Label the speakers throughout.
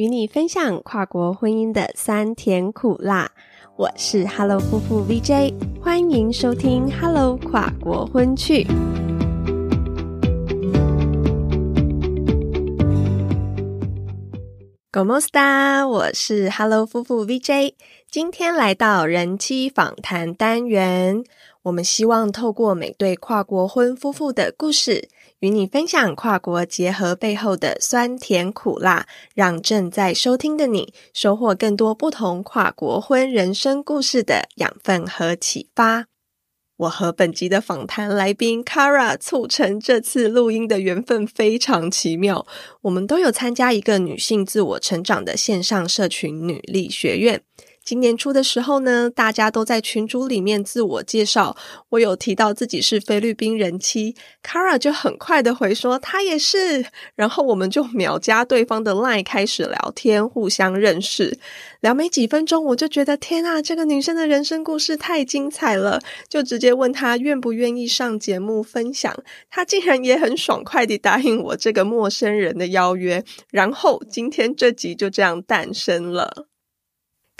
Speaker 1: 与你分享跨国婚姻的酸甜苦辣。我是 Hello 夫妇 VJ，欢迎收听 Hello 跨国婚趣。Go Mosta，我是 Hello 夫妇 VJ，今天来到人妻访谈单元，我们希望透过每对跨国婚夫妇的故事。与你分享跨国结合背后的酸甜苦辣，让正在收听的你收获更多不同跨国婚人生故事的养分和启发。我和本集的访谈来宾 Kara 促成这次录音的缘分非常奇妙。我们都有参加一个女性自我成长的线上社群女力学院。今年初的时候呢，大家都在群组里面自我介绍。我有提到自己是菲律宾人妻，Kara 就很快的回说她也是。然后我们就秒加对方的 Line 开始聊天，互相认识。聊没几分钟，我就觉得天啊，这个女生的人生故事太精彩了，就直接问她愿不愿意上节目分享。她竟然也很爽快地答应我这个陌生人的邀约。然后今天这集就这样诞生了。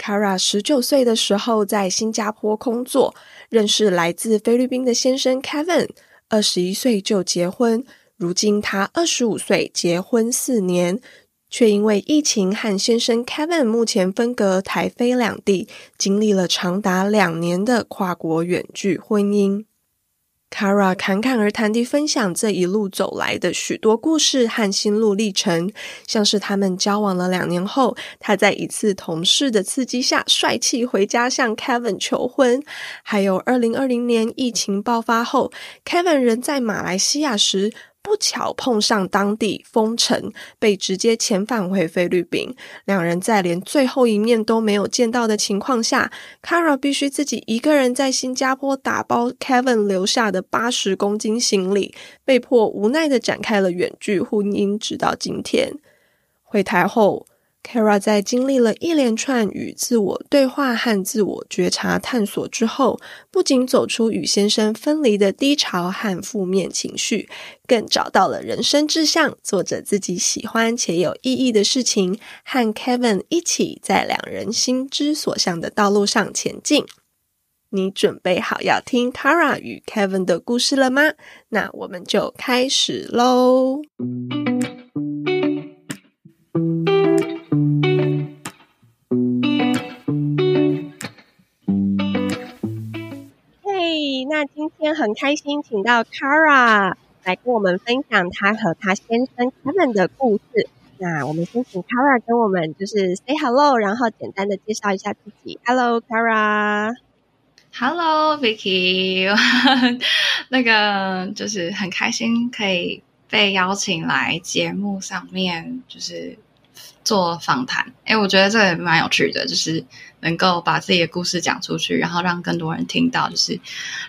Speaker 1: Kara 十九岁的时候在新加坡工作，认识来自菲律宾的先生 Kevin。二十一岁就结婚，如今她二十五岁，结婚四年，却因为疫情和先生 Kevin 目前分隔台菲两地，经历了长达两年的跨国远距婚姻。Kara 侃侃而谈地分享这一路走来的许多故事和心路历程，像是他们交往了两年后，他在一次同事的刺激下帅气回家向 Kevin 求婚；还有二零二零年疫情爆发后，Kevin 人在马来西亚时。不巧碰上当地封城，被直接遣返回菲律宾。两人在连最后一面都没有见到的情况下，Kara 必须自己一个人在新加坡打包 Kevin 留下的八十公斤行李，被迫无奈的展开了远距婚姻，直到今天。回台后。Kara 在经历了一连串与自我对话和自我觉察探索之后，不仅走出与先生分离的低潮和负面情绪，更找到了人生志向，做着自己喜欢且有意义的事情，和 Kevin 一起在两人心之所向的道路上前进。你准备好要听 Kara 与 Kevin 的故事了吗？那我们就开始喽。那今天很开心，请到 Kara 来跟我们分享她和她先生 Kevin 的故事。那我们先请 Kara 跟我们就是 say hello，然后简单的介绍一下自己。Hello，Kara。
Speaker 2: Hello，Vicky。那个就是很开心可以被邀请来节目上面，就是。做访谈，哎，我觉得这也蛮有趣的，就是能够把自己的故事讲出去，然后让更多人听到。就是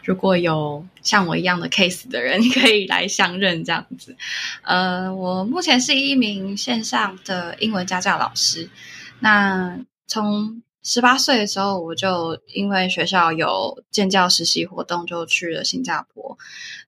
Speaker 2: 如果有像我一样的 case 的人，可以来相认这样子。呃，我目前是一名线上的英文家教老师。那从十八岁的时候，我就因为学校有建教实习活动，就去了新加坡。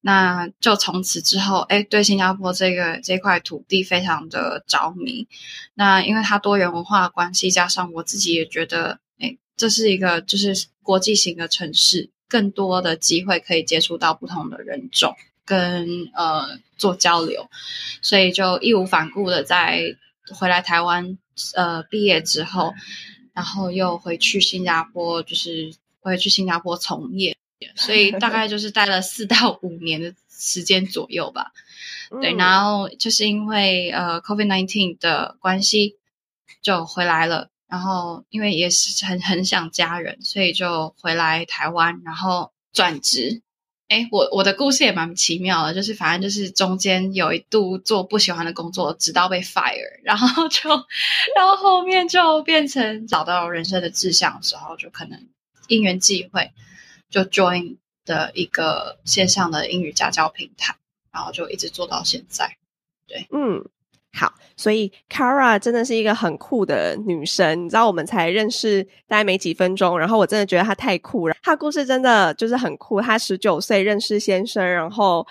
Speaker 2: 那就从此之后，哎，对新加坡这个这块土地非常的着迷。那因为它多元文化关系，加上我自己也觉得，哎，这是一个就是国际型的城市，更多的机会可以接触到不同的人种，跟呃做交流，所以就义无反顾的在回来台湾，呃，毕业之后。然后又回去新加坡，就是回去新加坡从业，所以大概就是待了四到五年的时间左右吧。对，然后就是因为呃，COVID nineteen 的关系就回来了。然后因为也是很很想家人，所以就回来台湾，然后转职。哎，我我的故事也蛮奇妙的，就是反正就是中间有一度做不喜欢的工作，直到被 fire，然后就，然后后面就变成找到人生的志向的时候，就可能因缘际会就 join 的一个线上的英语家教平台，然后就一直做到现在。对，
Speaker 1: 嗯。好，所以 Kara 真的是一个很酷的女生。你知道，我们才认识大概没几分钟，然后我真的觉得她太酷了。她故事真的就是很酷。她十九岁认识先生，然后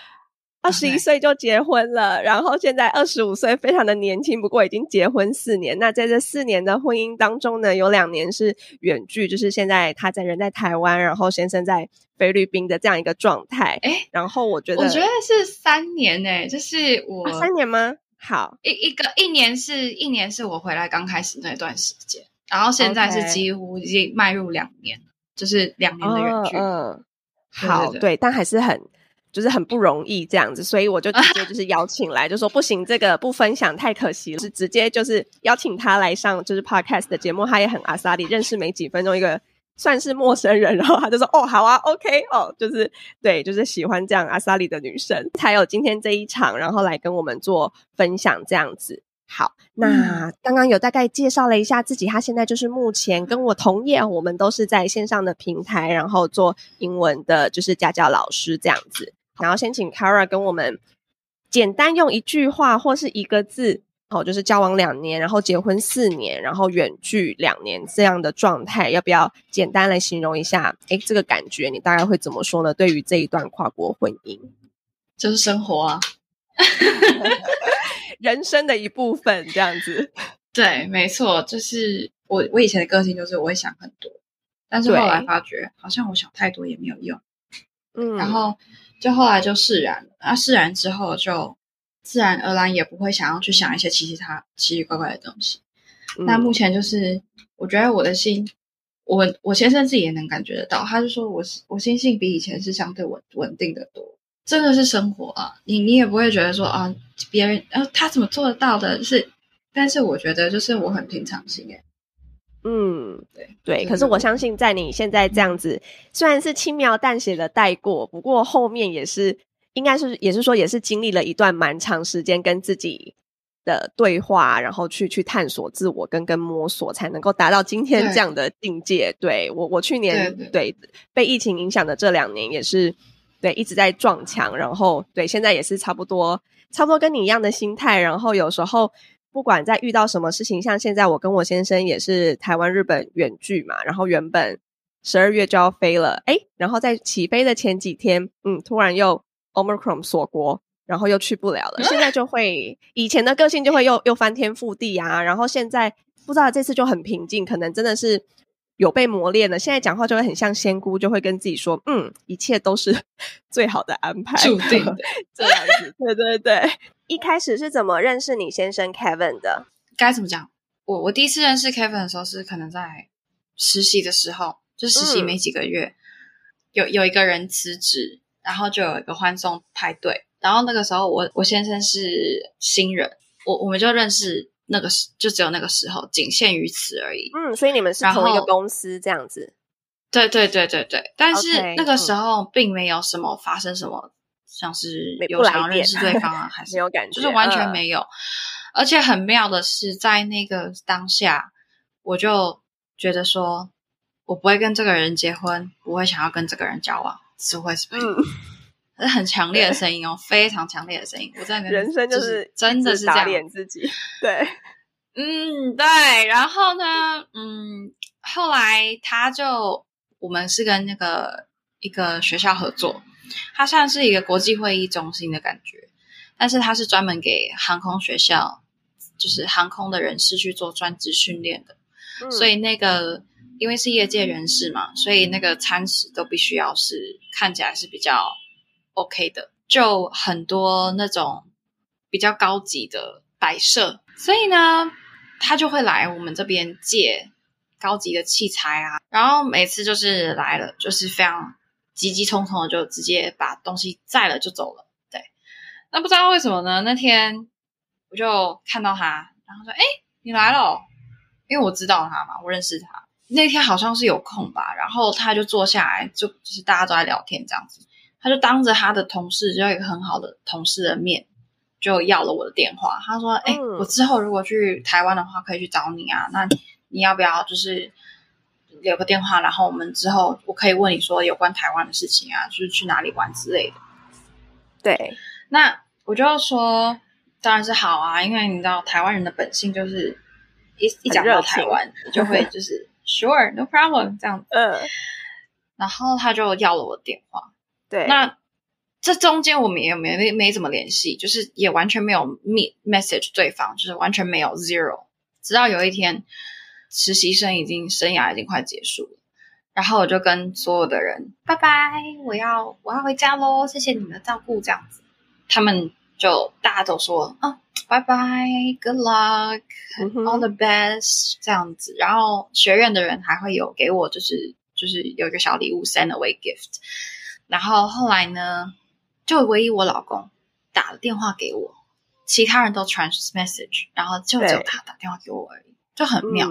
Speaker 1: 二十一岁就结婚了，然后现在二十五岁，非常的年轻，不过已经结婚四年。那在这四年的婚姻当中呢，有两年是远距，就是现在她在人在台湾，然后先生在菲律宾的这样一个状态。
Speaker 2: 哎，
Speaker 1: 然后我觉得，
Speaker 2: 我觉得是三年呢，就是我
Speaker 1: 三年吗？好，
Speaker 2: 一一个一年是一年是我回来刚开始那段时间，然后现在是几乎已经迈入两年，就是两年的远距。
Speaker 1: 嗯，好，对，但还是很。就是很不容易这样子，所以我就直接就是邀请来，就说不行，这个不分享太可惜了，是直接就是邀请他来上就是 podcast 的节目，他也很阿萨里，认识没几分钟，一个算是陌生人，然后他就说哦好啊，OK 哦，就是对，就是喜欢这样阿萨里的女生，才有今天这一场，然后来跟我们做分享这样子。好，那刚刚有大概介绍了一下自己，他现在就是目前跟我同业，我们都是在线上的平台，然后做英文的，就是家教老师这样子。然后先请 Kara 跟我们简单用一句话或是一个字，哦，就是交往两年，然后结婚四年，然后远距两年这样的状态，要不要简单来形容一下？哎，这个感觉你大概会怎么说呢？对于这一段跨国婚姻，
Speaker 2: 就是生活啊，
Speaker 1: 人生的一部分，这样子。
Speaker 2: 对，没错，就是我我以前的个性就是我会想很多，但是后来发觉好像我想太多也没有用，嗯，然后。就后来就释然了，那释然之后就自然而然也不会想要去想一些奇奇他奇奇怪怪的东西。那目前就是我觉得我的心，我我先生自己也能感觉得到，他就说我我心性比以前是相对稳稳定的多，真的是生活啊，你你也不会觉得说啊别人啊他怎么做得到的，是，但是我觉得就是我很平常心诶。
Speaker 1: 嗯，对对，可是我相信，在你现在这样子，虽然是轻描淡写的带过，不过后面也是，应该是也是说，也是经历了一段蛮长时间跟自己的对话，然后去去探索自我跟跟摸索，才能够达到今天这样的境界。对我，我去年对被疫情影响的这两年，也是对一直在撞墙，然后对现在也是差不多差不多跟你一样的心态，然后有时候。不管在遇到什么事情，像现在我跟我先生也是台湾日本远距嘛，然后原本十二月就要飞了，哎，然后在起飞的前几天，嗯，突然又 Omicron 锁国，然后又去不了了。现在就会以前的个性就会又又翻天覆地啊，然后现在不知道这次就很平静，可能真的是有被磨练了。现在讲话就会很像仙姑，就会跟自己说，嗯，一切都是 最好的安排，
Speaker 2: 注定的
Speaker 1: 这样子。对对对。一开始是怎么认识你先生 Kevin 的？
Speaker 2: 该怎么讲？我我第一次认识 Kevin 的时候是可能在实习的时候，就实习没几个月，有有一个人辞职，然后就有一个欢送派对，然后那个时候我我先生是新人，我我们就认识那个时就只有那个时候，仅限于此而已。
Speaker 1: 嗯，所以你们是同一个公司这样子？
Speaker 2: 对对对对对，但是那个时候并没有什么发生什么。像是有想要认识对方啊，还是
Speaker 1: 没有感觉，
Speaker 2: 就是完全没有。而且很妙的是，在那个当下，我就觉得说，我不会跟这个人结婚，不会想要跟这个人交往，只会是朋友。是很强烈的声音哦，非常强烈的声音。我在
Speaker 1: 人生就是
Speaker 2: 真的是打
Speaker 1: 脸自己，对，
Speaker 2: 嗯，对。然后呢，嗯，后来他就我们是跟那个一个学校合作。它算是一个国际会议中心的感觉，但是它是专门给航空学校，就是航空的人士去做专职训练的。所以那个因为是业界人士嘛，所以那个餐食都必须要是看起来是比较 OK 的，就很多那种比较高级的摆设。所以呢，他就会来我们这边借高级的器材啊，然后每次就是来了，就是非常。急急匆匆的就直接把东西载了就走了，对。那不知道为什么呢？那天我就看到他，然后说：“哎，你来了。”因为我知道他嘛，我认识他。那天好像是有空吧，然后他就坐下来，就就是大家都在聊天这样子。他就当着他的同事，就一个很好的同事的面，就要了我的电话。他说：“哎，我之后如果去台湾的话，可以去找你啊。那你要不要就是？”留个电话，然后我们之后我可以问你说有关台湾的事情啊，就是去哪里玩之类的。
Speaker 1: 对，
Speaker 2: 那我就说当然是好啊，因为你知道台湾人的本性就是一一讲到台湾就会 就是 sure no problem 这样。嗯。然后他就要了我的电话。
Speaker 1: 对。
Speaker 2: 那这中间我们也没没怎么联系，就是也完全没有 meet message 对方，就是完全没有 zero。直到有一天，实习生已经生涯已经快结束了，然后我就跟所有的人拜拜，我要我要回家喽，谢谢你们的照顾，这样子，他们就大家都说啊，拜拜，good luck，all the best，这样子。然后学院的人还会有给我，就是就是有一个小礼物，send away gift。然后后来呢？就唯一我老公打了电话给我，其他人都传 message，然后就只有他打电话给我而已，就很妙。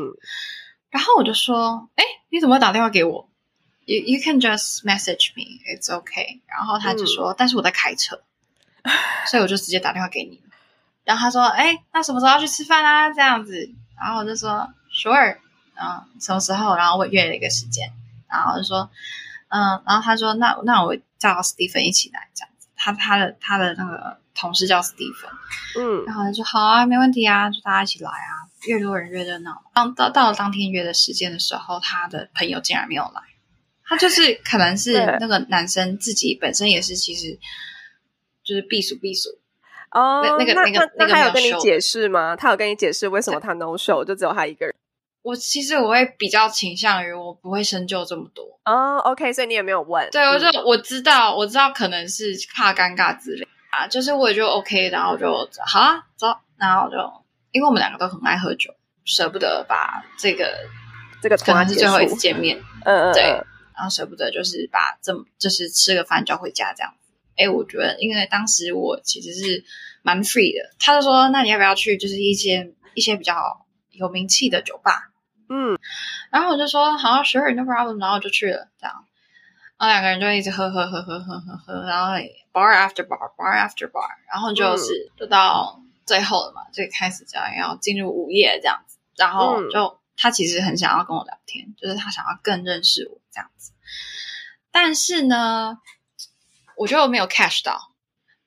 Speaker 2: 然后我就说：“哎，你怎么会打电话给我？You you can just message me, it's okay。”然后他就说：“但是我在开车，所以我就直接打电话给你。”然后他说：“哎，那什么时候要去吃饭啊？”这样子，然后我就说：“Sure。”嗯，什么时候？然后我约了一个时间，然后就说：“嗯。”然后他说：“那那我叫 Stephen 一起来，这样子。”他他的他的那个同事叫 Stephen，嗯，然后他说好啊，没问题啊，就大家一起来啊，越多人越热闹。当到到了当天约的时间的时候，他的朋友竟然没有来，他就是可能是那个男生自己本身也是其实就是避暑避暑
Speaker 1: 哦，
Speaker 2: 那个那个那个
Speaker 1: 他有跟你解释吗？他有跟你解释为什么他 no show 就只有他一个人？
Speaker 2: 我其实我会比较倾向于我不会深究这么多
Speaker 1: 哦，OK，所以你也没有问。
Speaker 2: 对，我就我知道，我知道可能是怕尴尬之类啊，就是我也就 OK，然后就好啊，走，然后就因为我们两个都很爱喝酒，舍不得把这个
Speaker 1: 这个
Speaker 2: 可能是最后一次见面，
Speaker 1: 嗯嗯，
Speaker 2: 对，然后舍不得就是把这么就是吃个饭就要回家这样。哎，我觉得因为当时我其实是蛮 free 的，他就说那你要不要去就是一些一些比较有名气的酒吧。嗯，然后我就说好，sure，no problem，然后就去了，这样，然后两个人就一直喝喝喝喝喝喝喝，然后 bar after bar，bar after bar，然后就是就到最后了嘛，最开始这样要进入午夜这样子，然后就他其实很想要跟我聊天，就是他想要更认识我这样子，但是呢，我觉得我没有 catch 到，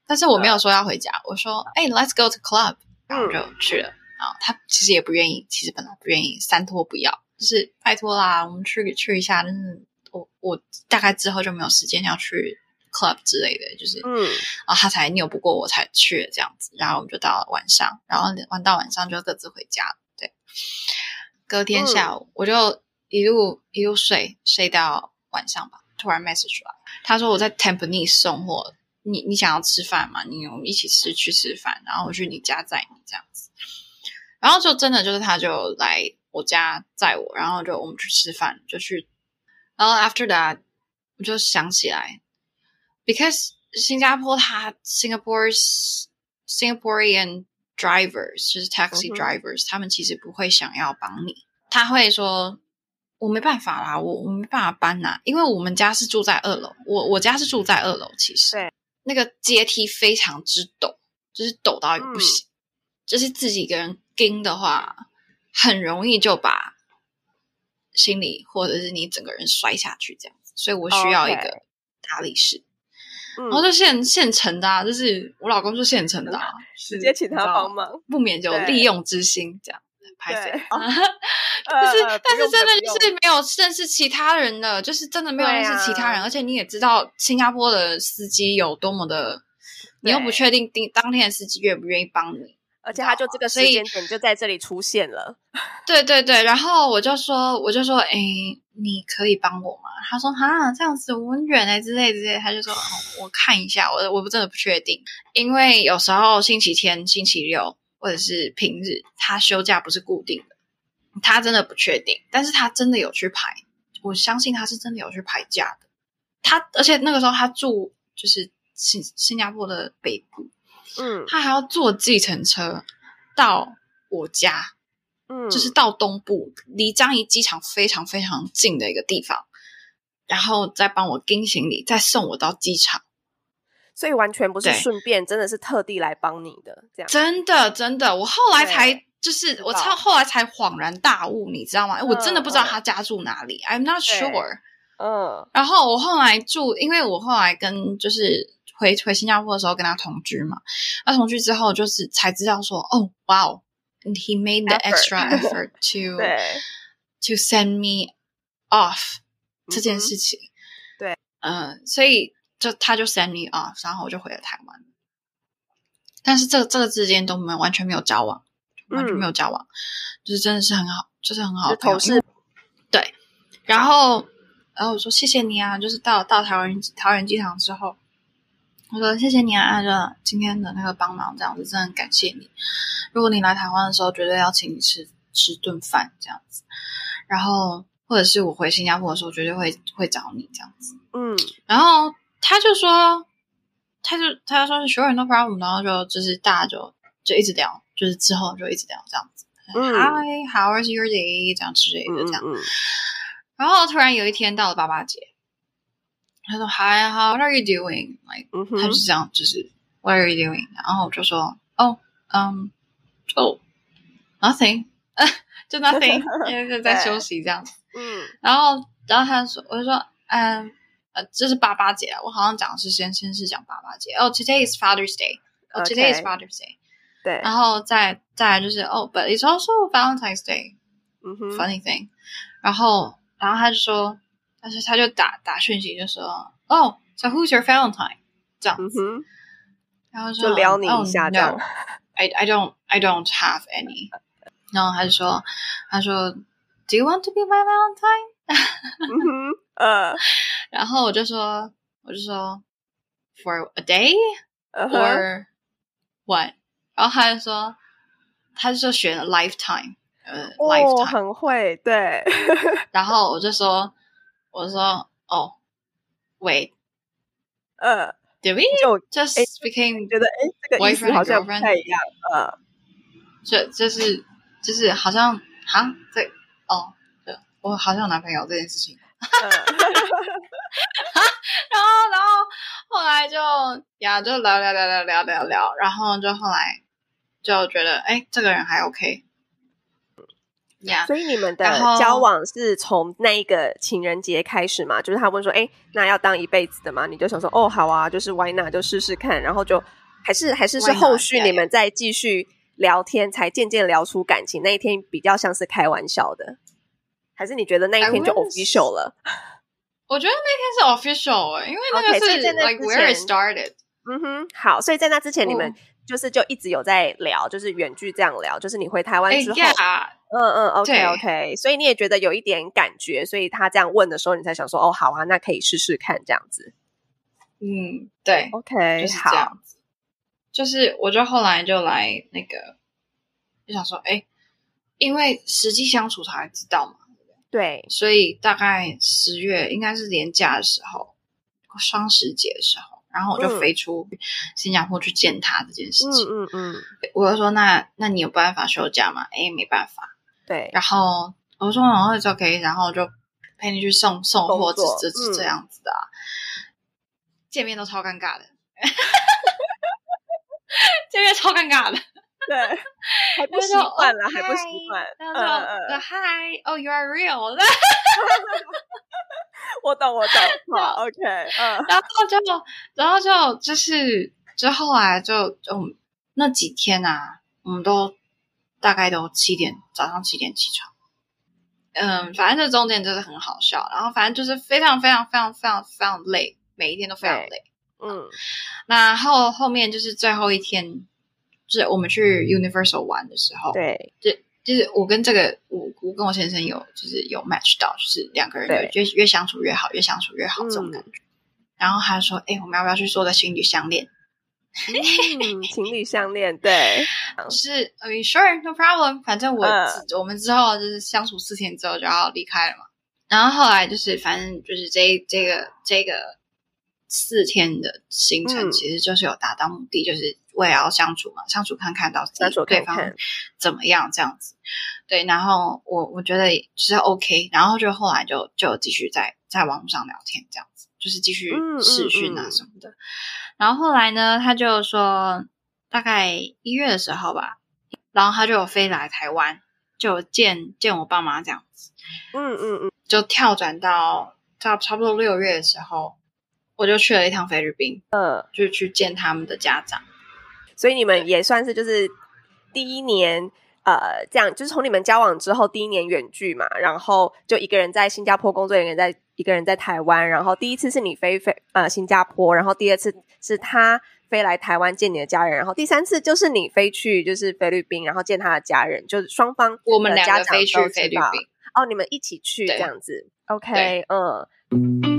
Speaker 2: 但是我没有说要回家，我说哎，let's go to club，然后就去了。啊，他其实也不愿意，其实本来不愿意，三拖不要，就是拜托啦，我们去去一下。但是我我大概之后就没有时间要去 club 之类的，就是嗯，然后他才拗不过我才去了这样子。然后我们就到了晚上，然后玩到晚上就各自回家。对，隔天下午我就一路一路睡睡到晚上吧，突然 message 来，他说我在 Tampines 送货，你你想要吃饭吗？你我们一起吃去吃饭，然后我去你家载你这样子。然后就真的就是他就来我家载我，然后就我们去吃饭，就去。然后 after that，我就想起来，because 新加坡它 Singapore's Singaporean drivers 就是 taxi drivers，他们其实不会想要帮你，他会说我没办法啦，我我没办法搬呐，因为我们家是住在二楼，我我家是住在二楼，其实
Speaker 1: 对。
Speaker 2: 那个阶梯非常之陡，就是陡到不行。就是自己一个人跟的话，很容易就把心理或者是你整个人摔下去这样子，所以我需要一个大力士，然后就现现成的，啊就是我老公就现成的，啊
Speaker 1: 直接请他帮忙，
Speaker 2: 不免有利用之心这样拍摄，就是但是真的就是没有认识其他人的，就是真的没有认识其他人，而且你也知道新加坡的司机有多么的，你又不确定当当天的司机愿不愿意帮你。
Speaker 1: 而且他就这个？时间点就在这里出现了，
Speaker 2: 对对对，然后我就说，我就说，哎，你可以帮我吗？他说，哈，这样子我很远哎，之类之类。他就说，我看一下，我我不真的不确定，因为有时候星期天、星期六或者是平日，他休假不是固定的，他真的不确定。但是他真的有去排，我相信他是真的有去排假的。他而且那个时候他住就是新新加坡的北部。嗯，他还要坐计程车到我家，嗯，就是到东部，离樟宜机场非常非常近的一个地方，然后再帮我拎行李，再送我到机场，
Speaker 1: 所以完全不是顺便，真的是特地来帮你的，这样。
Speaker 2: 真的真的，我后来才就是我超后来才恍然大悟，你知道吗？我真的不知道他家住哪里，I'm not sure，嗯，然后我后来住，因为我后来跟就是。回回新加坡的时候跟他同居嘛，那同居之后就是才知道说，哦，哇哦，he made the extra effort to to send me off 这件事情，
Speaker 1: 对，
Speaker 2: 嗯，所以就他就 send me off，然后我就回了台湾。但是这个这个之间都没有完全没有交往，完全没有交往，就是真的是很好，就是很好。
Speaker 1: 同事
Speaker 2: 对，然后然后我说谢谢你啊，就是到到桃园桃园机场之后，我说谢谢你啊，就今天的那个帮忙这样子，真的很感谢你。如果你来台湾的时候，绝对要请你吃吃顿饭这样子。然后或者是我回新加坡的时候，绝对会会找你这样子。
Speaker 1: 嗯
Speaker 2: 然后他就说，他就他就说是 sure no problem，然后就就是大家就就一直聊，就是之后就一直聊这样子。
Speaker 1: 嗯
Speaker 2: Hi, how was your day？这样之类的这样。
Speaker 1: 嗯嗯
Speaker 2: 然后突然有一天到了爸爸节，他说 Hi, how are you doing? Like
Speaker 1: 嗯，
Speaker 2: 他就是这样，就是 What are you doing？然后我就说哦，嗯，就 nothing，就 nothing，因 为就在休息这样子。
Speaker 1: 嗯
Speaker 2: 然后，然后他就说，我就说，嗯，呃，这是爸爸节啊，我好像讲的是先先是讲爸爸节。哦、t o d a y is Father's Day。哦、t o d a y is
Speaker 1: Okay
Speaker 2: Father's Day。
Speaker 1: 对，
Speaker 2: 然后再再来就是哦、b u t it's also Valentine's Day。
Speaker 1: 嗯哼，
Speaker 2: Funny thing。然后，然后他就说，但是他就打打讯息就说，哦、s o who's your Valentine？这样子，
Speaker 1: 嗯哼，
Speaker 2: 然后说
Speaker 1: 就撩你
Speaker 2: 哦
Speaker 1: 一下这样
Speaker 2: no, I I don't I don't have any。然后他就说，他说，Do you want to be my Valentine？
Speaker 1: 嗯哼，呃
Speaker 2: 然后我就说，我就说，for a day
Speaker 1: 嗯哼
Speaker 2: or what？然后他就说，他就说选了 lifetime，呃、
Speaker 1: 哦
Speaker 2: ，lifetime。
Speaker 1: 很会，对，
Speaker 2: 然后我就说，我说，哦，wait，did
Speaker 1: 呃
Speaker 2: ，we
Speaker 1: 就
Speaker 2: just
Speaker 1: 诶
Speaker 2: became
Speaker 1: 觉得哎，这个意思
Speaker 2: Boyfriend
Speaker 1: 好像不
Speaker 2: girlfriend
Speaker 1: 太一样，呃，
Speaker 2: 这就是就是好像哈这哦，对我好像有男朋友这件事情。
Speaker 1: 呃
Speaker 2: 然后，然后后来就呀，就聊聊聊聊聊聊聊，然后就后来就觉得，哎，这个人还 OK，呀、
Speaker 1: 所以你们的交往是从那一个情人节开始嘛？就是他问说：“哎，那要当一辈子的吗？”你就想说：“哦，好啊，就是 why not 就试试看。”然后就还是还是是？后续你们再继续聊天，才渐渐聊出感情。那一天比较像是开玩笑的，还是你觉得那一天就 official 了？
Speaker 2: 我觉得那天是 official，欸因为那个是 like where it started。
Speaker 1: 嗯哼，好。所以在那之前，你们
Speaker 2: 哦
Speaker 1: 就是就一直有在聊，就是远距这样聊，就是你回台湾
Speaker 2: 哎
Speaker 1: 之后。
Speaker 2: 呀，
Speaker 1: 嗯嗯，OK OK，所以你也觉得有一点感觉，所以他这样问的时候，你才想说，哦，好啊，那可以试试看这样子。
Speaker 2: 嗯，对
Speaker 1: ，OK，
Speaker 2: 就是这
Speaker 1: 好，
Speaker 2: 样子。就是我就后来就来那个，就想说，哎，因为实际相处才知道嘛，
Speaker 1: 对，
Speaker 2: 所以大概十月应该是年假的时候，双十节的时候，然后我就
Speaker 1: 嗯
Speaker 2: 飞出新加坡去见他这件事
Speaker 1: 嗯
Speaker 2: 情。
Speaker 1: 嗯嗯，
Speaker 2: 我就说，那那你有办法休假吗？哎，没办法。
Speaker 1: 对，
Speaker 2: 然后我说，然后就可以，然后就陪你去送送货，这这这
Speaker 1: 嗯
Speaker 2: 这样子的、啊。见面都超尴尬的，见面超尴尬的。
Speaker 1: 对，还不习惯了，
Speaker 2: 哦
Speaker 1: 还不习
Speaker 2: 嗨
Speaker 1: 惯。
Speaker 2: 然
Speaker 1: 嗯
Speaker 2: 后就
Speaker 1: 嗯
Speaker 2: ，Hi, oh you are real，
Speaker 1: 我懂，我懂。好，OK，嗯
Speaker 2: 然后就然后就就是就后来就就那几天啊，我们都大概都七点早上七点起床。嗯，反正这中间就是很好笑，然后反正就是非常非常非常非常非常累，每一天都非常
Speaker 1: 对
Speaker 2: 累。
Speaker 1: 嗯
Speaker 2: 那后后面就是最后一天，就是我们去 Universal 玩的时候，，
Speaker 1: 对，
Speaker 2: 就就是我跟这个我我跟我先生有就是有 match 到，就是两个人
Speaker 1: 对。
Speaker 2: 就越越相处越好，越相处越好这种
Speaker 1: 嗯。
Speaker 2: 感觉。然后他说：“哎、我们要不要去做个情侣项链？
Speaker 1: 嗯，情侣项链，对，
Speaker 2: 就是呃，sure? No problem，反正我、
Speaker 1: 嗯。
Speaker 2: 我们之后就是相处四天之后就要离开了嘛。然后后来就是反正就是这这个这个四天的行程，
Speaker 1: 嗯。
Speaker 2: 其实就是有达到目的，就是为了要相处嘛，相处看看到底
Speaker 1: 相处
Speaker 2: 对方怎么样这样子。对，然后我我觉得就是 OK，然后就后来就就继续在在网络上聊天这样子，就是继续
Speaker 1: 嗯嗯
Speaker 2: 视讯啊
Speaker 1: 嗯
Speaker 2: 什么的。然后后来呢，他就说大概一月的时候吧，然后他就飞来台湾，就见见我爸妈这样子，
Speaker 1: 嗯嗯嗯，
Speaker 2: 就跳转到到差不多六月的时候，我就去了一趟菲律宾，
Speaker 1: 呃，
Speaker 2: 就去见他们的家长。
Speaker 1: 所以你们也算是就是第一年。呃，这样就是从你们交往之后第一年远距嘛，然后就一个人在新加坡工作，一个人在一个人在台湾，然后第一次是你飞飞呃新加坡，然后第二次是他飞来台湾见你的家人，然后第三次就是你飞去就是菲律宾，然后见他的家人，就是双方
Speaker 2: 我们两
Speaker 1: 的家长
Speaker 2: 个飞去菲律宾，
Speaker 1: 哦，你们一起去这样子，OK，嗯。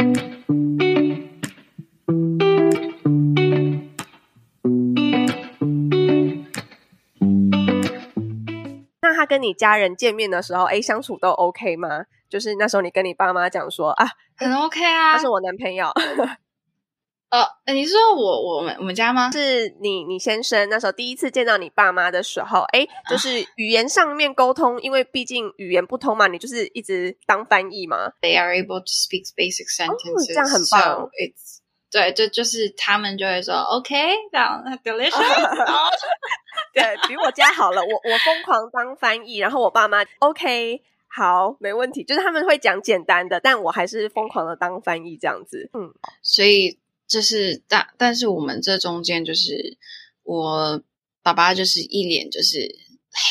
Speaker 1: 他跟你家人见面的时候，哎，相处都 OK 吗？就是那时候你跟你爸妈讲说啊，
Speaker 2: 很 OK 啊
Speaker 1: 他是。我男朋友，
Speaker 2: 呃，你是说我我们我们家吗？
Speaker 1: 是你你先生那时候第一次见到你爸妈的时候，哎，
Speaker 2: 啊
Speaker 1: 就是语言上面沟通，因为毕竟语言不通嘛，你就是一直当翻译嘛。
Speaker 2: They are able to speak basic sentences，
Speaker 1: 哦这样很棒
Speaker 2: So it's 对，就就是他们就会说 OK，这样 delicious，
Speaker 1: 对比我家好了，我我疯狂当翻译，然后我爸妈 OK 好没问题，就是他们会讲简单的，但我还是疯狂的当翻译这样子。嗯，
Speaker 2: 所以就是但但是我们这中间就是我爸爸就是一脸就是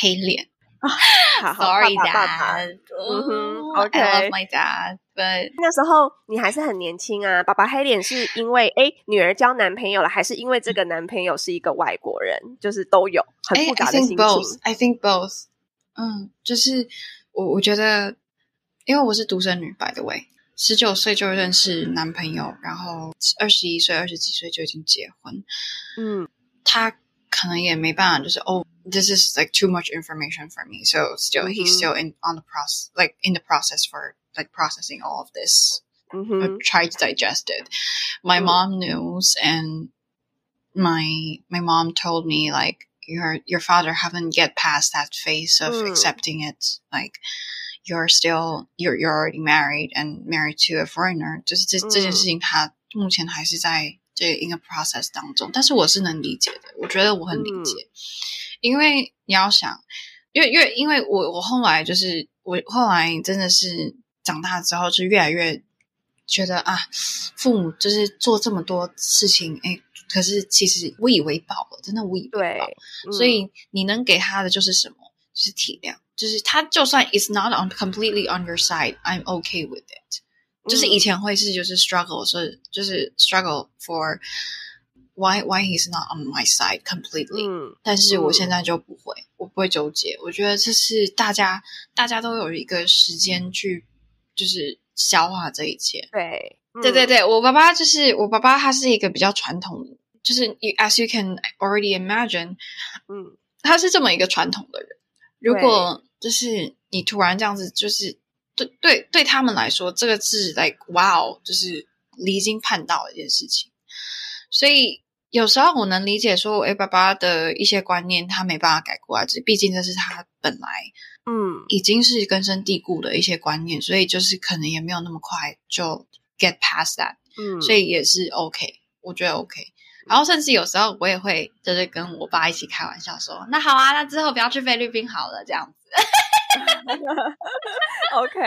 Speaker 2: 黑脸 Sorry
Speaker 1: 爸爸爸爸
Speaker 2: dad，
Speaker 1: 嗯哼
Speaker 2: Oh,
Speaker 1: OK
Speaker 2: I love my dad，but
Speaker 1: 那时候你还是很年轻啊，爸爸黑脸是因为哎女儿交男朋友了，还是因为这个男朋友是一个外国人？就是都有很
Speaker 2: 哎
Speaker 1: 复杂的心.情。
Speaker 2: I think both. 嗯，就是我我觉得，因为我是独生女，by the way，十九岁就认识男朋友，然后二十一岁、二十几岁就已经结婚，
Speaker 1: 嗯
Speaker 2: 他可能也没办法，就是哦 ，this is like too much information for me, so still he's
Speaker 1: 嗯哼
Speaker 2: still in on the process, like in the process for like processing all of this.
Speaker 1: 嗯
Speaker 2: I
Speaker 1: 哼
Speaker 2: try to digest it. My
Speaker 1: Mm.
Speaker 2: mom knows, and my my mom told me like your your father haven't get past that phase of
Speaker 1: Mm.
Speaker 2: accepting it. Like you're still you're you're already married and married to a foreigner. 就是这、这件事情，他目前还是在这一个 process 当中，但是我是能理解的，我觉得我很理解， 因为你要想，因为因为因为我我后来就是我后来真的是长大之后，就越来越觉得啊，父母就是做这么多事情，哎，可是其实无以为报了，真的无以为报。，
Speaker 1: 嗯
Speaker 2: 所以你能给他的就是什么？就是体谅，就是他就算 is not on completely on your side，I'm okay with it。就是以
Speaker 1: 嗯
Speaker 2: 前会是就是 struggle 是就是 struggle for why why he's not on my side completely，、
Speaker 1: 嗯
Speaker 2: 但是我
Speaker 1: 嗯
Speaker 2: 现在就不会，我不会纠结。我觉得这是大家大家都有一个时间去就是消化这一切。
Speaker 1: 对嗯
Speaker 2: 对对对，我爸爸就是我爸爸，他是一个比较传统的，就是 you, as you can already imagine，
Speaker 1: 嗯
Speaker 2: 他是这么一个传统的人。如果就是你突然这样子，就是对对对他们来说，这个是 like wow，就是离经叛道的一件事情。所以有时候我能理解说，哎，爸爸的一些观念他没办法改过来，这毕竟这是他本来
Speaker 1: 嗯
Speaker 2: 已经是根深蒂固的一些观念，所以就是可能也没有那么快就 get past that。
Speaker 1: 嗯，
Speaker 2: 所以也是 OK，我觉得 OK。然后甚至有时候我也会就是跟我爸一起开玩笑说，那好啊，那之后不要去菲律宾好了，这样子。
Speaker 1: OK，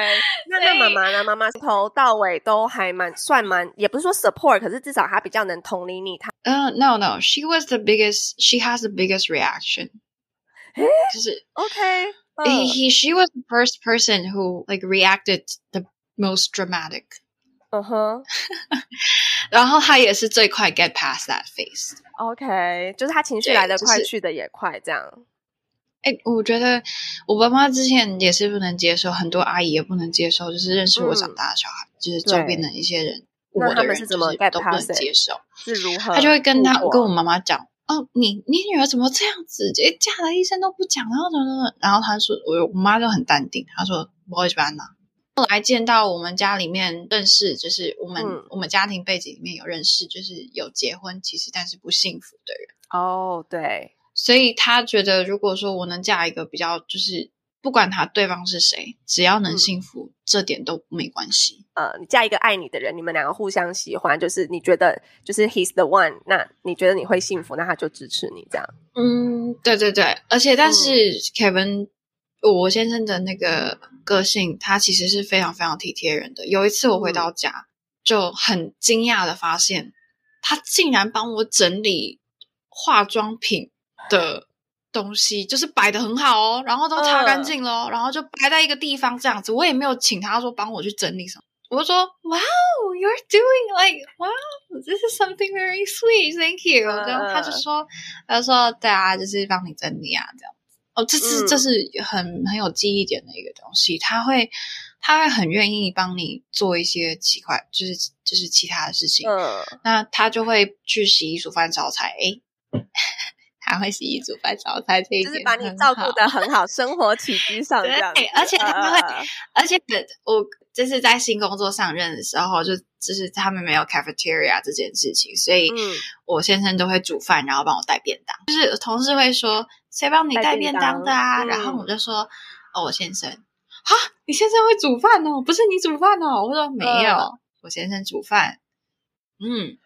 Speaker 1: 那那妈妈呢？妈妈从头到尾都还蛮算蛮，也不是说 support，可是至少她比较能同理你。她
Speaker 2: 嗯、n o no，she was the biggest，she has the biggest reaction。就是
Speaker 1: OK，
Speaker 2: he he she was the first person who like reacted the most dramatic，
Speaker 1: 嗯哼
Speaker 2: 然后他也是最快 get past that phase。
Speaker 1: ，OK，就是她情绪
Speaker 2: 对
Speaker 1: 来得快，
Speaker 2: 就是
Speaker 1: 去的也快，这样。
Speaker 2: 哎，我觉得我爸妈之前也是不能接受，很多阿姨也不能接受，就是认识我长大的小孩，就是周边的一些人，我的人
Speaker 1: 们是怎么
Speaker 2: 都不能接受。
Speaker 1: 是如何？
Speaker 2: 他就会跟他跟我妈妈讲，哦，你你女儿怎么这样子？诶，嫁了医生都不讲，然后怎么怎么，然后他说，我我妈就很淡定，她说不会办呐。后来见到我们家里面认识，就是我们、
Speaker 1: 嗯
Speaker 2: 我们家庭背景里面有认识，就是有结婚，其实但是不幸福的人。
Speaker 1: 哦，对，
Speaker 2: 所以他觉得，如果说我能嫁一个比较，就是不管他对方是谁，只要能
Speaker 1: 嗯
Speaker 2: 幸福，这点都没关系。
Speaker 1: 呃，你嫁一个爱你的人，你们两个互相喜欢，就是你觉得就是 he's the one，那你觉得你会幸福，那他就支持你这样。
Speaker 2: 嗯，对对对，而且但是
Speaker 1: 嗯
Speaker 2: Kevin，、我先生的那个个性，他其实是非常非常体贴人的。有一次我回到家，就很惊讶的发现，他竟然帮我整理化妆品的东西，就是摆的很好哦，然后都擦干净了哦、然后就摆在一个地方这样子。我也没有请他说帮我去整理什么，我就说，Wow, you're doing like wow, this is something very sweet, thank you。然后他就说，他就说，对啊，就是帮你整理啊，这样子。哦，这是这是很很有记忆点的一个东西，他会他会很愿意帮你做一些奇怪，就是就是其他的事情。嗯，那他就会去洗衣煮饭烧菜。诶他会洗衣煮饭烧菜，这一
Speaker 1: 点就是把你照顾的很好，生活起居 上这样。
Speaker 2: 而且他会，而且我就是在新工作上任的时候，就就是他们没有 cafeteria 这件事情，所以我先生都会煮饭，然后帮我带便当。就是同事会说：“谁帮你带便当的啊？”然后我就说：“哦，我先生。”哈，你先生会煮饭哦？不是你煮饭哦？我说没有，我先生煮饭。嗯。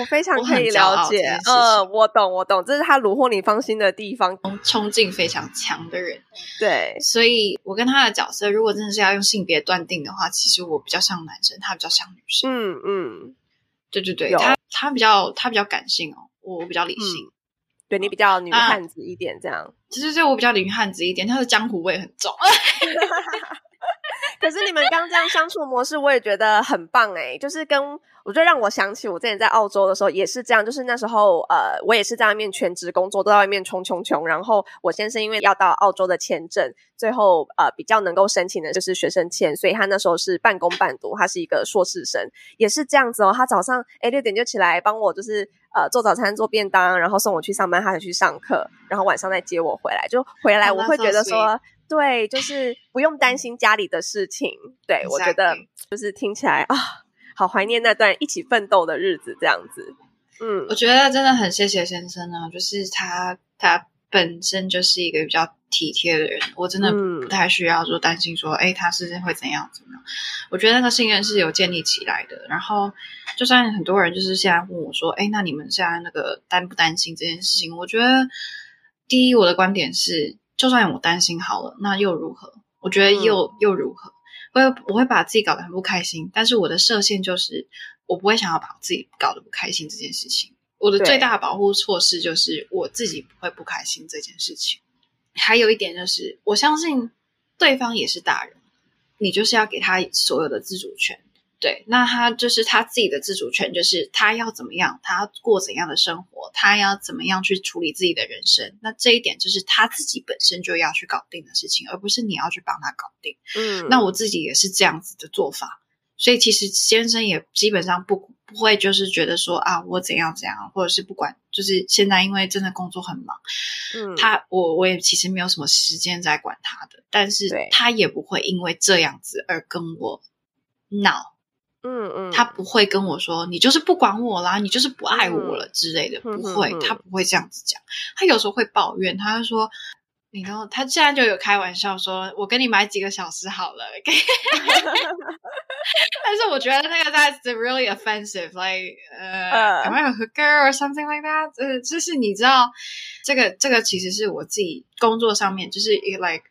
Speaker 1: 我非常可以了解，呃，我懂，我懂，这是他虏获你芳心的地方，
Speaker 2: 冲劲非常强的人，
Speaker 1: 对，
Speaker 2: 所以我跟他的角色，如果真的是要用性别断定的话，其实我比较像男生，他比较像女生，
Speaker 1: 嗯嗯，
Speaker 2: 对对对，他他比较他比较感性哦，我比较理性，
Speaker 1: 对你比较女汉子一点，这样，
Speaker 2: 其实就我比较女汉子一点，他的江湖味很重。
Speaker 1: 可是你们刚这样相处模式，我也觉得很棒哎，就是跟我觉得让我想起我之前在澳洲的时候也是这样，就是那时候呃，我也是在外面全职工作，都在外面冲冲冲，然后我先生因为要到澳洲的签证，最后呃比较能够申请的就是学生签，所以他那时候是半工半读，他是一个硕士生，也是这样子哦。他早上哎六点就起来帮我就是呃做早餐做便当，然后送我去上班，他才去上课，然后晚上再接我回来，就回来我会觉得说。对，就是不用担心家里的事情。对 我觉得就是听起来啊，好怀念那段一起奋斗的日子，这样子。
Speaker 2: 嗯，我觉得真的很谢谢先生啊，就是他他本身就是一个比较体贴的人，我真的不太需要说担心说，哎，他是会怎样怎么样。我觉得那个信任是有建立起来的。然后，就算很多人就是现在问我说，哎，那你们现在那个担不担心这件事情？我觉得第一，我的观点是。就算我担心好了，那又如何？我觉得又又如何？会我会把自己搞得很不开心，但是我的设限就是，我不会想要把自己搞得不开心这件事情。我的最大的保护措施就是我自己不会不开心这件事情。还有一点就是，我相信对方也是大人，你就是要给他所有的自主权。对，那他就是他自己的自主权，就是他要怎么样，他要过怎样的生活，他要怎么样去处理自己的人生。那这一点就是他自己本身就要去搞定的事情，而不是你要去帮他搞定。嗯，那我自己也是这样子的做法，所以其实先生也基本上不不会就是觉得说啊，我怎样怎样，或者是不管，就是现在因为真的工作很忙，嗯，他我我也其实没有什么时间在管他的，但是他也不会因为这样子而跟我闹。嗯嗯，他不会跟我说你就是不管我啦，你就是不爱我了之类的，不会，他不会这样子讲。他有时候会抱怨，他会说，你跟他现在就有开玩笑说，我跟你买几个小时好了。但是我觉得那个 that's really offensive，like 呃，am I a hooker or something like that？呃，就是你知道，这个这个其实是我自己工作上面，就是 like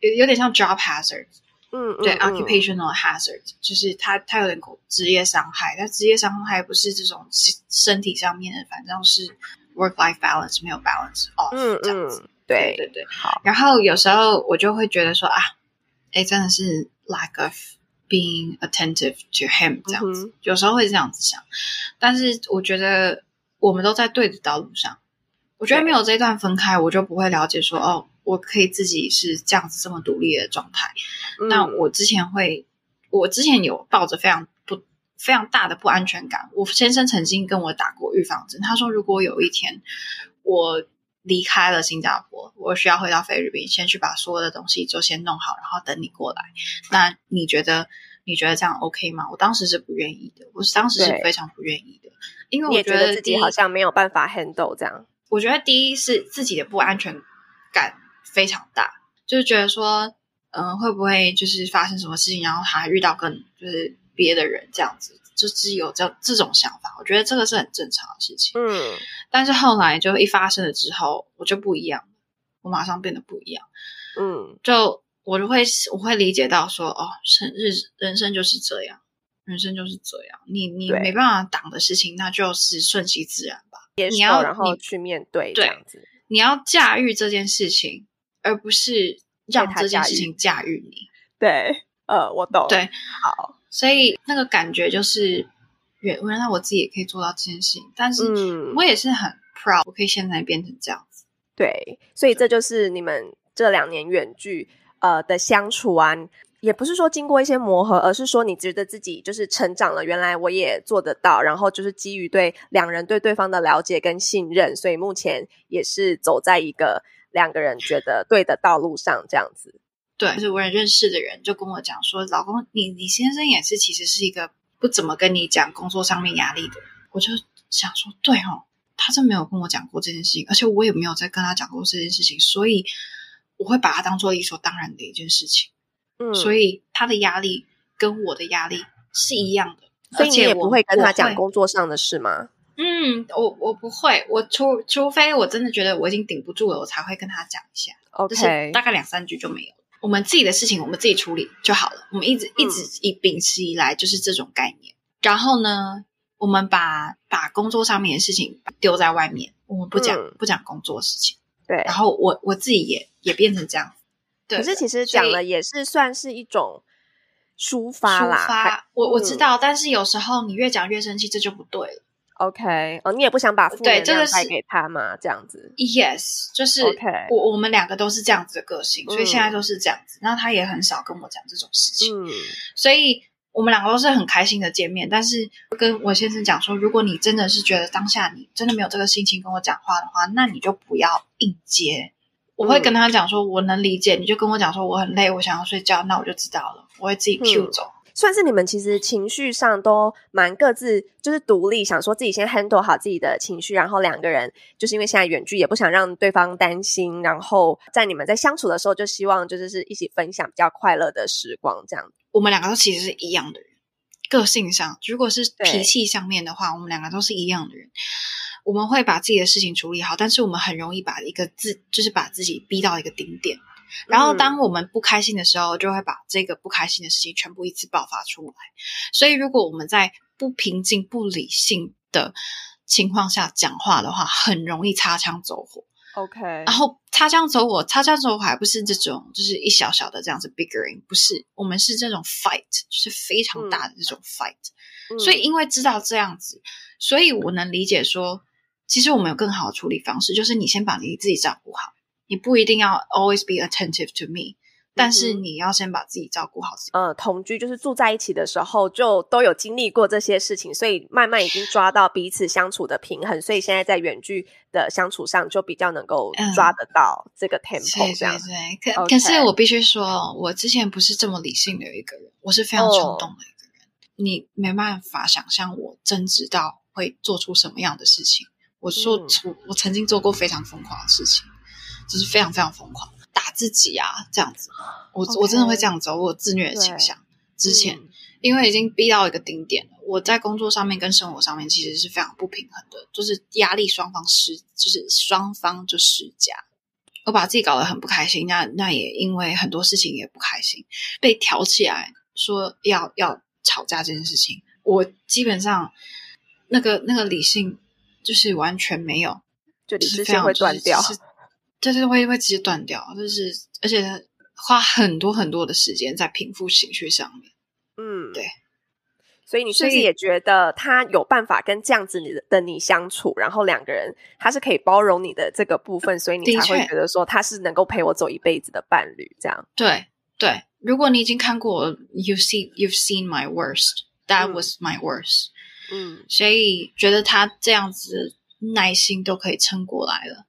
Speaker 2: 有有点像 job hazard。嗯，对，occupational hazard 就是他他有点职业伤害，但职业伤害不是这种身体上面的，反正是 work life balance 没有 balance off 这样子。对对对，好。然后有时候我就会觉得说啊，哎，真的是 lack of being attentive to him 这样子，有时候会这样子想。但是我觉得我们都在对的道路上，我觉得没有这一段分开，我就不会了解说哦。我可以自己是这样子这么独立的状态，那我之前会，我之前有抱着非常不非常大的不安全感。我先生曾经跟我打过预防针，他说如果有一天我离开了新加坡，我需要回到菲律宾，先去把所有的东西就先弄好，然后等你过来。那你觉得你觉得这样 OK 吗？我当时是不愿意的，我是当时是非常不愿意的，因为我觉
Speaker 1: 得自己好像没有办法 handle 这样。
Speaker 2: 我觉得第一是自己的不安全感。非常大，就是觉得说，嗯，会不会就是发生什么事情，然后还遇到更就是别的人这样子，就是有这这种想法。我觉得这个是很正常的事情。嗯，但是后来就一发生了之后，我就不一样，我马上变得不一样。嗯，就我就会我会理解到说，哦，生日人生就是这样，人生就是这样，你你没办法挡的事情，那就是顺其自然吧。
Speaker 1: 你要然后去面对这样子，
Speaker 2: 你要驾驭这件事情。而不是让这件事情驾驭你。
Speaker 1: 对，呃，我懂。
Speaker 2: 对，
Speaker 1: 好，
Speaker 2: 所以那个感觉就是原原来我自己也可以做到这件事情，但是
Speaker 1: 嗯
Speaker 2: 我也是很 proud，我可以现在变成这样子。
Speaker 1: 对，所以这就是你们这两年远距呃的相处啊，也不是说经过一些磨合，而是说你觉得自己就是成长了，原来我也做得到，然后就是基于对两人对对方的了解跟信任，所以目前也是走在一个两个人觉得对的道路上，这样子。
Speaker 2: 对，就是我也认识的人就跟我讲说，老公，你你先生也是其实是一个不怎么跟你讲工作上面压力的人。我就想说，对哦，他真没有跟我讲过这件事情，而且我也没有再跟他讲过这件事情，所以我会把它当做理所当然的一件事情。
Speaker 1: 嗯，
Speaker 2: 所以他的压力跟我的压力是一样的，
Speaker 1: 所以你也
Speaker 2: 而且我
Speaker 1: 不会跟他讲工作上的事吗？
Speaker 2: 嗯，我我不会，我除除非我真的觉得我已经顶不住了，我才会跟他讲一下。就是大概两三句就没有。我们自己的事情，我们自己处理就好了。我们一直一直以秉持以来就是这种概念。然后呢，我们把把工作上面的事情丢在外面，我们不讲、
Speaker 1: 嗯
Speaker 2: 不讲工作的事情。
Speaker 1: 对。
Speaker 2: 然后我我自己也也变成这样。对，
Speaker 1: 可是其实讲了也是算是一种抒发啦。
Speaker 2: 抒发，我我知
Speaker 1: 嗯
Speaker 2: 道，但是有时候你越讲越生气，这就不对了。
Speaker 1: OK，哦，你也不想把负能
Speaker 2: 对这个是
Speaker 1: 量带给他嘛？这样子。
Speaker 2: Yes，就是
Speaker 1: OK
Speaker 2: 我我们两个都是这样子的个性，所以
Speaker 1: 嗯
Speaker 2: 现在都是这样子。那他也很少跟我讲这种事情。
Speaker 1: 嗯
Speaker 2: 所以我们两个都是很开心的见面。但是跟我先生讲说，如果你真的是觉得当下你真的没有这个心情跟我讲话的话，那你就不要硬接。我会跟他讲说，我能理解，你就跟我讲说我很累，我想要睡觉，那我就知道了，我会自己 Q
Speaker 1: 嗯
Speaker 2: 走。
Speaker 1: 算是你们其实情绪上都蛮各自就是独立，想说自己先 handle 好自己的情绪，然后两个人就是因为现在远距，也不想让对方担心，然后在你们在相处的时候，就希望就是是一起分享比较快乐的时光，这样。
Speaker 2: 我们两个都其实是一样的人，个性上，如果是脾气上面的话，我们两个都是一样的人。我们会把自己的事情处理好，但是我们很容易把一个自，就是把自己逼到一个顶点。然后，
Speaker 1: 嗯
Speaker 2: 当我们不开心的时候，就会把这个不开心的事情全部一次爆发出来。所以，如果我们在不平静、不理性的情况下讲话的话，很容易擦枪走火。
Speaker 1: OK，
Speaker 2: 然后擦枪走火，擦枪走火还不是这种，就是一小小的这样子 biggering，不是，我们是这种 fight，就是非常大的这种 fight。
Speaker 1: 嗯
Speaker 2: 所以因为知道这样子，所以我能理解说，其实我们有更好的处理方式，就是你先把你自己照顾好，你不一定要 always be attentive to me，但是你要先把自己照顾好自己。
Speaker 1: 呃，同居就是住在一起的时候，就都有经历过这些事情，所以慢慢已经抓到彼此相处的平衡，所以现在在远距的相处上就比较能够
Speaker 2: 嗯
Speaker 1: 抓得到这个 tempo
Speaker 2: 对
Speaker 1: 这样。
Speaker 2: 对对，可可是我必须说，我之前不是这么理性的一个人，我是非常冲动的一个人。你没办法想象我真知道会做出什么样的事情。我说
Speaker 1: 嗯
Speaker 2: 出、我曾经做过非常疯狂的事情，就是非常非常疯狂，打自己啊这样子。我我真的会这样子哦，我有自虐的倾向。之前、
Speaker 1: 嗯
Speaker 2: 因为已经逼到一个顶点了，我在工作上面跟生活上面其实是非常不平衡的，就是压力双方施，就是双方就施加。我把自己搞得很不开心，那那也因为很多事情也不开心，被挑起来说要要吵架这件事情，我基本上那个那个理性就是完全没有，
Speaker 1: 就理
Speaker 2: 就是非常
Speaker 1: 智线会断掉。
Speaker 2: 就是就是会会直接断掉，就是而且花很多很多的时间在平复情绪上面。
Speaker 1: 嗯，
Speaker 2: 对。
Speaker 1: 所以你是不是也觉得他有办法跟这样子你的的你相处，然后两个人他是可以包容你的这个部分，所以你才会觉得说他是能够陪我走一辈子的伴侣，这样。
Speaker 2: 对对，如果你已经看过，you see you've seen my worst, that
Speaker 1: 嗯
Speaker 2: was my worst，、
Speaker 1: 嗯，
Speaker 2: 所以觉得他这样子耐心都可以撑过来了，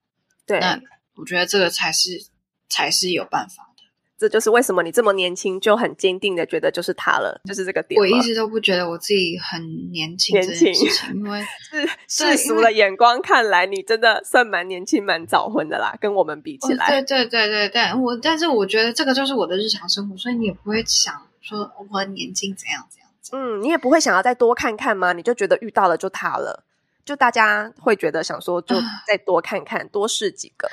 Speaker 1: 对，
Speaker 2: 那我觉得这个才是才是有办法的。
Speaker 1: 这就是为什么你这么年轻就很坚定的觉得就是他了，就是这个点。
Speaker 2: 我一直都不觉得我自己很年轻
Speaker 1: 年轻，
Speaker 2: 因为
Speaker 1: 是世
Speaker 2: 对因为
Speaker 1: 俗的眼光看来，你真的算蛮年轻、蛮早婚的啦，跟我们比起
Speaker 2: 哦
Speaker 1: 来。
Speaker 2: 对对对对，但我但是我觉得这个就是我的日常生活，所以你也不会想说我很年轻怎样怎样。
Speaker 1: 嗯，你也不会想要再多看看吗？你就觉得遇到了就他了，就大家会觉得想说就
Speaker 2: 啊
Speaker 1: 再多看看，多试几个，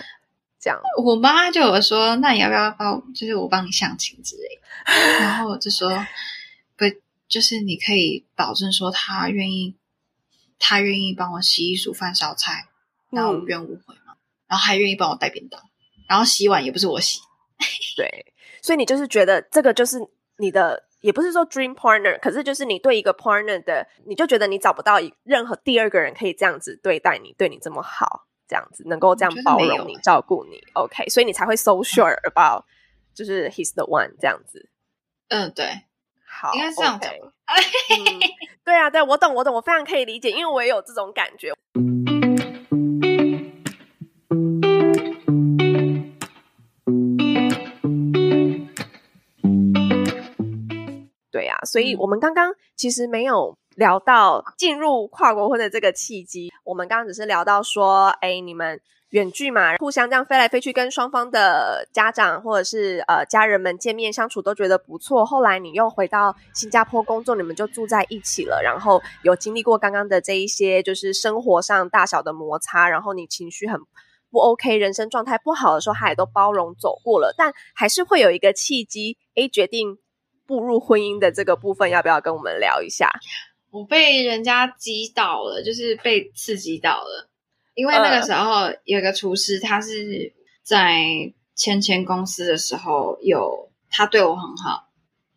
Speaker 1: 这样。
Speaker 2: 我妈就有说，那你要不要帮我，就是我帮你相亲之类的？然后我就说，不，就是你可以保证说他愿意，他愿意帮我洗衣、煮饭、烧菜，然后无
Speaker 1: 嗯
Speaker 2: 怨无悔嘛，然后还愿意帮我带便当，然后洗碗也不是我洗，
Speaker 1: 对，所以你就是觉得这个就是你的也不是说 dream partner，可是就是你对一个 partner 的，你就觉得你找不到任何第二个人可以这样子对待你，对你这么好，这样子能够这样包容你、照顾你。OK，所以你才会 so sure about 就是 he's the one 这样子。
Speaker 2: 嗯，对，
Speaker 1: 好，
Speaker 2: 应该是这样
Speaker 1: 讲。对啊，对我懂，我懂，我非常可以理解，因为我也有这种感觉。对呀，所以我们刚刚其实没有聊到进入跨国婚的这个契机，我们刚刚只是聊到说，哎，你们。远距嘛，互相这样飞来飞去，跟双方的家长或者是呃家人们见面相处都觉得不错。后来你又回到新加坡工作，你们就住在一起了，然后有经历过刚刚的这一些，就是生活上大小的摩擦，然后你情绪很不 OK，人生状态不好的时候，他也都包容走过了。但还是会有一个契机，A 决定步入婚姻的这个部分，要不要跟我们聊一下？
Speaker 2: 我被人家击倒了，就是被刺激到了。因为那个时候有个厨师，他是在千千公司的时候有他对我很好，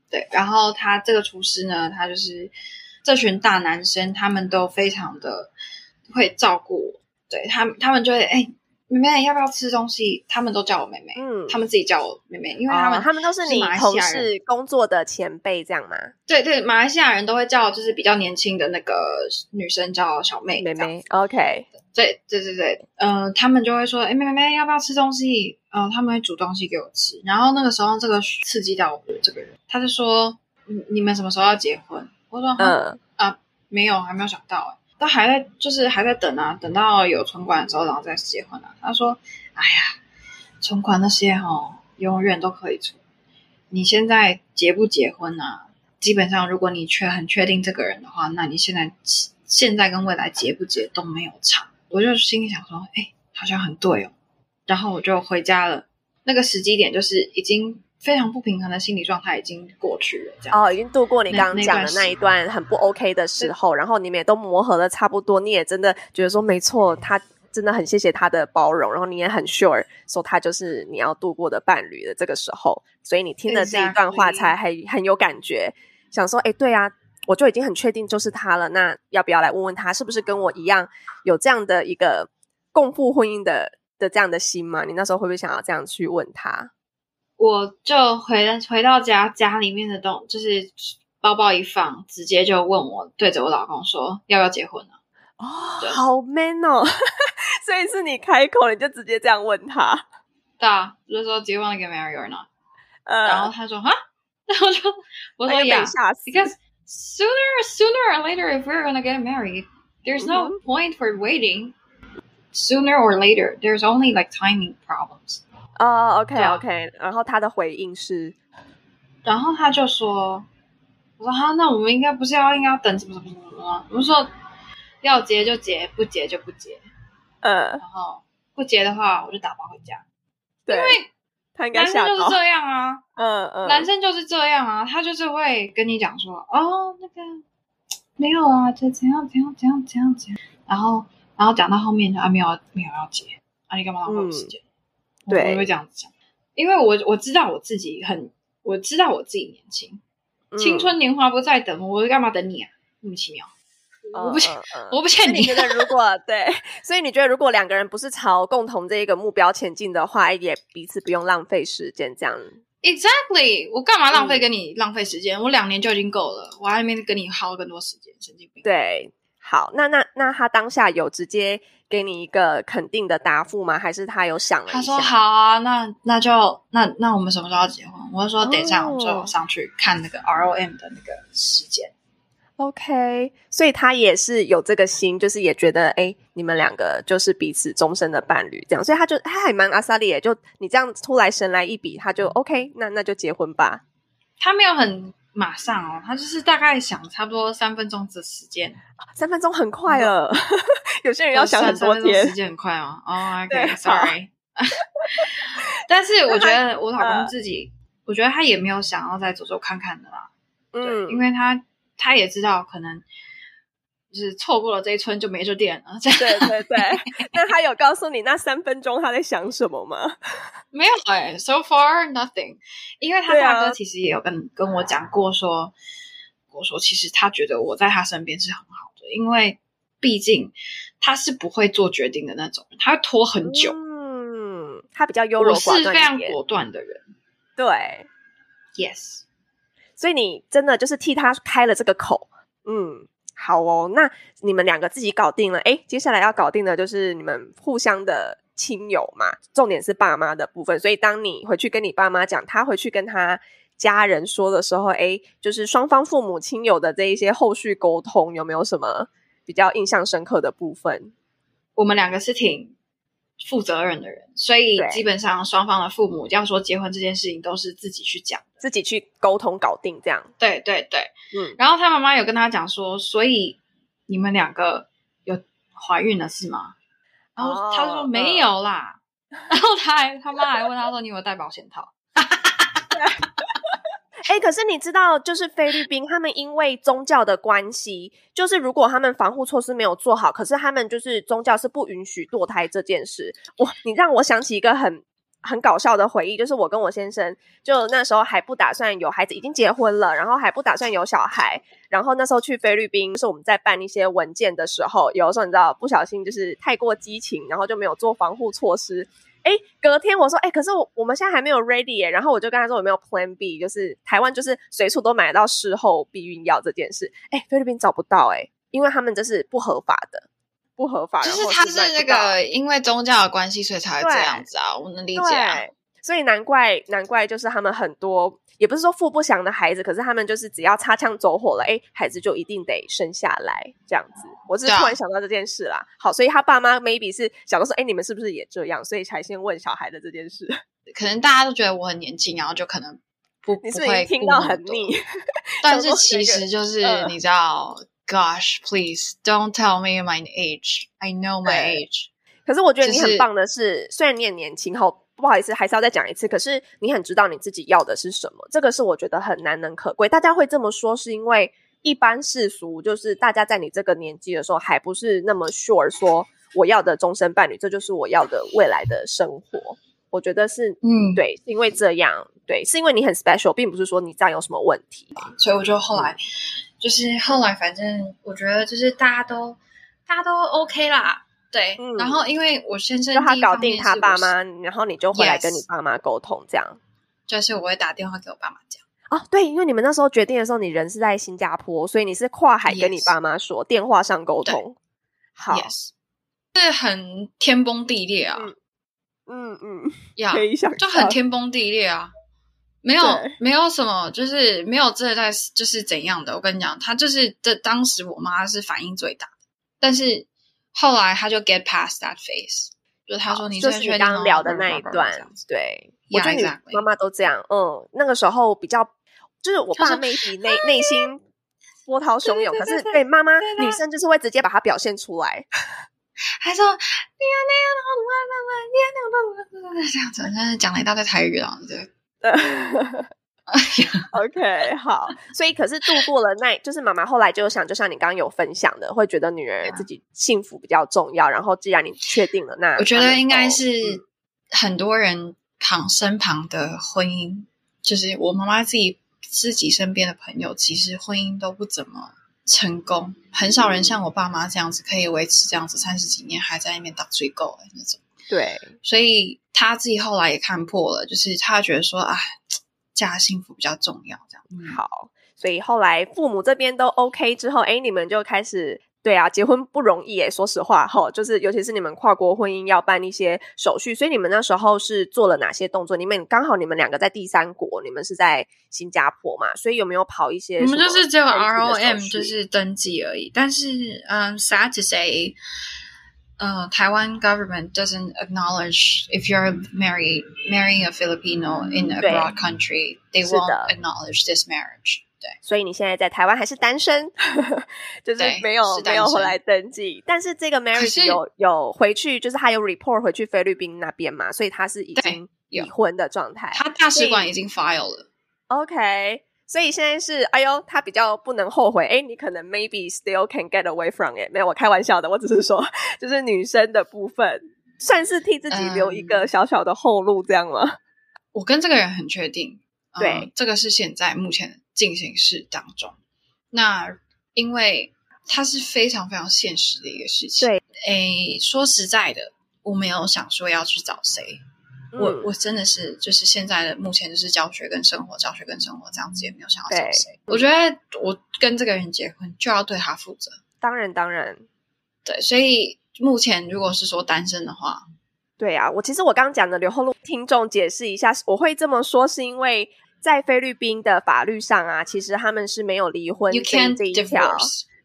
Speaker 2: 对，然后他这个厨师呢，他就是这群大男生，他们都非常的会照顾我，对他们，他们就会哎。妹妹要不要吃东西？他们都叫我妹妹，嗯，他们自己叫我妹妹，因为他们
Speaker 1: 他们都是你同事工作的前辈，这样吗？
Speaker 2: 对对，马来西亚人都会叫，就是比较年轻的那个女生叫小妹
Speaker 1: 妹妹。OK，
Speaker 2: 对对对对，嗯，他们就会说，哎，妹妹要不要吃东西？嗯，他们会煮东西给我吃。然后那个时候，这个刺激到我的这个人，他就说，你你们什么时候要结婚？我说，嗯啊，没有，还没有想到。他还在，就是还在等啊，等到有存款的时候，然后再结婚啊。他说：“哎呀，存款那些哦，永远都可以存。你现在结不结婚啊？基本上，如果你确很确定这个人的话，那你现在现在跟未来结不结都没有差。”我就心里想说：“哎，好像很对哦。”然后我就回家了。那个时机点就是已经。非常不平衡的心理状态已经过去了，这样
Speaker 1: 哦，已经度过你刚刚讲的那一段很不 OK 的时候，然后你们也都磨合的差不多，你也真的觉得说没错，他真的很谢谢他的包容，然后你也很 sure 说他就是你要度过的伴侣的这个时候，所以你听了这一段话才很很有感觉，想说哎，对啊，我就已经很确定就是他了，那要不要来问问他是不是跟我一样有这样的一个共赴婚姻的的这样的心吗？你那时候会不会想要这样去问他？
Speaker 2: 我就回回到家，家里面的东就是包包一放，直接就问我，对着我老公说要不要结婚了。
Speaker 1: 哦，好 man 哦！所以是你开口，你就直接这样问他。
Speaker 2: 对啊，就说 Do you want to get married or not？呃然后他说哈，然后就我说 Yeah，because sooner sooner or later if we're gonna get married, there's no point for waiting. Sooner or later, there's only like timing problems.
Speaker 1: 哦，OK，OK，然后他的回应是，
Speaker 2: 然后他就说：“我说哈，那我们应该不是要应该要等什么什么什么吗？我们说要结就结，不结就不结。嗯，然后不结的话，我就打包回家。
Speaker 1: 对，
Speaker 2: 因为男生就是这样啊，
Speaker 1: 嗯嗯，
Speaker 2: 男生就是这样啊，他就是会跟你讲说，哦，那个没有啊，这怎样怎样怎样怎样怎样，然后然后讲到后面就啊没有没有要结，啊你干嘛浪费我时间？”我会这样子讲，因为我我知道我自己很，我知道我自己年轻，青春年华不在等，我干嘛等你啊？莫名其妙，我不欠，我不欠
Speaker 1: 你。觉得如果对，所以你觉得如果两个人不是朝共同这一个目标前进的话，也彼此不用浪费时间这样。
Speaker 2: Exactly，我干嘛浪费跟你浪费时间？我两年就已经够了，我还没跟你耗更多时间，神经病。
Speaker 1: 对，好，那那那他当下有直接。给你一个肯定的答复吗？还是他有想了一下？
Speaker 2: 他说好啊，那那就那那我们什么时候要结婚？我就说等一下我就上去看那个 R O M 的那个时间。
Speaker 1: OK，所以他也是有这个心，就是也觉得哎，你们两个就是彼此终身的伴侣这样，所以他就他还蛮阿萨利，就你这样突来神来一笔，他就 OK，那那就结婚吧。
Speaker 2: 他没有很。马上哦，他就是大概想差不多三分钟的时间，
Speaker 1: 三分钟很快了。有些人要想很多天，
Speaker 2: 时间很快哦。哦，OK，Sorry。但是我觉得我老公自己，我觉得他也没有想要再走走看看的啦。嗯，因为他他也知道可能就是错过了这一村就没这店了。这样
Speaker 1: 对对对，那他有告诉你那三分钟他在想什么吗？
Speaker 2: 没有哎、s o far nothing。因为他大哥其实也有跟跟我讲过说，我说其实他觉得我在他身边是很好的，因为毕竟他是不会做决定的那种，他会拖很久。
Speaker 1: 嗯，他比较优柔
Speaker 2: 我
Speaker 1: 寡
Speaker 2: 是非常果断的人
Speaker 1: 对
Speaker 2: ，，yes。
Speaker 1: 所以你真的就是替他开了这个口，嗯，好哦。那你们两个自己搞定了，哎，接下来要搞定的就是你们互相的亲友嘛，重点是爸妈的部分。所以当你回去跟你爸妈讲，他回去跟他家人说的时候，哎，就是双方父母亲友的这一些后续沟通，有没有什么比较印象深刻的部分？
Speaker 2: 我们两个是挺负责任的人，所以基本上双方的父母要说结婚这件事情都是自己去讲。
Speaker 1: 自己去沟通搞定，这样，
Speaker 2: 对对对，
Speaker 1: 嗯，
Speaker 2: 然后他妈妈有跟他讲说，所以你们两个有怀孕了是吗？然后
Speaker 1: 哦
Speaker 2: 他说没有啦，然后他还他妈还问他说你有没有带保险套？
Speaker 1: 哎、可是你知道，就是菲律宾，他们因为宗教的关系，就是如果他们防护措施没有做好，可是他们就是宗教是不允许堕胎这件事。我，你让我想起一个很很搞笑的回忆，就是我跟我先生，就那时候还不打算有孩子，已经结婚了，然后还不打算有小孩，然后那时候去菲律宾，就是我们在办一些文件的时候，有的时候你知道不小心就是太过激情，然后就没有做防护措施。哎，隔天我说，哎，可是我我们现在还没有 ready 耶，然后我就跟他说有没有 Plan B，就是台湾就是随处都买得到事后避孕药这件事。哎，菲律宾找不到哎，因为他们这是不合法的，不合法，
Speaker 2: 就是他是那个因为宗教的关系，所以才会这样子啊，我能理解啊。
Speaker 1: 所以难怪难怪就是他们很多也不是说富不祥的孩子，可是他们就是只要擦枪走火了，哎，孩子就一定得生下来这样子。我是突然想到这件事啦。好，所以他爸妈 maybe 是想到说，哎，你们是不是也这样？所以才先问小孩的这件事。
Speaker 2: 可能大家都觉得我很年轻，然后就可能不
Speaker 1: 你
Speaker 2: 不会
Speaker 1: 听到很腻？
Speaker 2: 但是其
Speaker 1: 这个
Speaker 2: 实就是、
Speaker 1: 嗯
Speaker 2: 你知道，Gosh, please don't tell me my age. I know my age.
Speaker 1: 可是我觉得你很棒的是，虽然你很年轻，好不好意思，还是要再讲一次。可是你很知道你自己要的是什么，这个是我觉得很难能可贵。大家会这么说，是因为一般世俗就是大家在你这个年纪的时候，还不是那么 sure 说我要的终身伴侣，这就是我要的未来的生活。我觉得是，
Speaker 2: 嗯，
Speaker 1: 对，是因为这样，对，是因为你很 special，并不是说你这样有什么问题。
Speaker 2: 所以我就后来就是后来，反正我觉得就是大家都大家都 OK 啦，对。
Speaker 1: 嗯
Speaker 2: 然后因为我先生
Speaker 1: 就他搞定他爸妈，然后你就回来跟你爸妈沟通，这样。
Speaker 2: 就是我会打电话给我爸妈讲。
Speaker 1: 哦，对，因为你们那时候决定的时候，你人是在新加坡，所以你是跨海跟你爸妈说电话上沟通。好
Speaker 2: Yes，是很天崩地裂啊，
Speaker 1: 嗯嗯嗯，
Speaker 2: 呀就很天崩地裂啊，没有
Speaker 1: 对
Speaker 2: 没有什么，就是没有真的在就是怎样的。我跟你讲，他就是这当时我妈是反应最大的，但是后来他就 get past that face，就是他说你
Speaker 1: 就是你刚刚聊的那一段对，我觉得你妈妈都这样，嗯，那个时候比较，就是我爸
Speaker 2: 他说
Speaker 1: maybe 内内心波涛汹涌，可是
Speaker 2: 对
Speaker 1: 妈妈女生就是会直接把它表现出来，
Speaker 2: 还说你呀那样的话，你呀那样的这样子，真是讲了一大堆台语啊，对。
Speaker 1: OK，好，所以可是度过了那，就是妈妈后来就想，就像你刚刚有分享的，会觉得女儿自己幸福比较重要。然后既然你确定了，那
Speaker 2: 我觉得应该
Speaker 1: 是嗯
Speaker 2: 很多人旁身旁的婚姻，就是我妈妈自己自己身边的朋友，其实婚姻都不怎么成功，很少人像我爸妈这样子可以维持这样子三十几年还在那边打追狗的那种。
Speaker 1: 对，
Speaker 2: 所以他自己后来也看破了，就是他觉得说，哎，家幸福比较重要，这样。嗯，
Speaker 1: 好，所以后来父母这边都 OK 之后，哎，你们就开始。对啊，结婚不容易诶，说实话哈，就是尤其是你们跨国婚姻要办一些手续，所以你们那时候是做了哪些动作？你们刚好你们两个在第三国，你们是在新加坡嘛，所以有没有跑一些
Speaker 2: 我们就是只有
Speaker 1: 登记的手
Speaker 2: ROM 就是登记而已，但是嗯、sad to say，呃，台湾 government doesn't acknowledge if you're married marrying a Filipino in a
Speaker 1: 对
Speaker 2: abroad country, they
Speaker 1: 是的
Speaker 2: won't acknowledge this marriage。对，
Speaker 1: 所以你现在在台湾还是单身，就是
Speaker 2: 对
Speaker 1: 没有
Speaker 2: 是单身
Speaker 1: 没有回来登记。但是这个 marriage
Speaker 2: 是
Speaker 1: 有有回去，就是他有 report 回去菲律宾那边嘛，所以他是已
Speaker 2: 对
Speaker 1: 经
Speaker 2: 有
Speaker 1: 已婚的状态。
Speaker 2: 他大使
Speaker 1: 所以
Speaker 2: 馆已经 file 了。
Speaker 1: OK， 所以现在是，哎呦，他比较不能后悔。哎，你可能 maybe still can get away from it。没有，我开玩笑的，我只是说，就是女生的部分，算是替自己留一个小小的后路，这样吗？
Speaker 2: 我跟这个人很确定，
Speaker 1: 对，
Speaker 2: 这个是现在目前进行式当中。那因为它是非常非常现实的一个事情。
Speaker 1: 对，
Speaker 2: 哎，说实在的，我没有想说要去找谁。我我真的是就是现在的目前就是教学跟生活，教学跟生活这样子也没有想要找谁。我觉得我跟这个人结婚就要对他负责。
Speaker 1: 当然当然，
Speaker 2: 对。所以目前如果是说单身的话，
Speaker 1: 对啊，我其实我刚刚讲的留后路，听众解释一下，我会这么说是因为在菲律宾的法律上啊，其实他们是没有离婚这一条。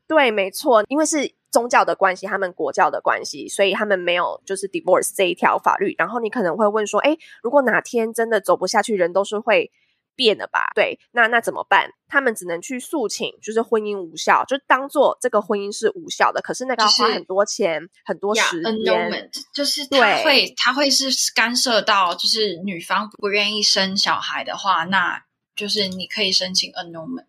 Speaker 1: 对，没错，因为是。宗教的关系，他们国教的关系，所以他们没有就是 divorce 这一条法律。然后你可能会问说，哎，如果哪天真的走不下去，人都是会变的吧？对，那那怎么办？他们只能去诉请，就是婚姻无效，就当做这个婚姻是无效的。可是那个要花很多钱，很多时间，
Speaker 2: 就是他会他会是干涉到，就是女方不愿意生小孩的话，那就是你可以申请 annulment。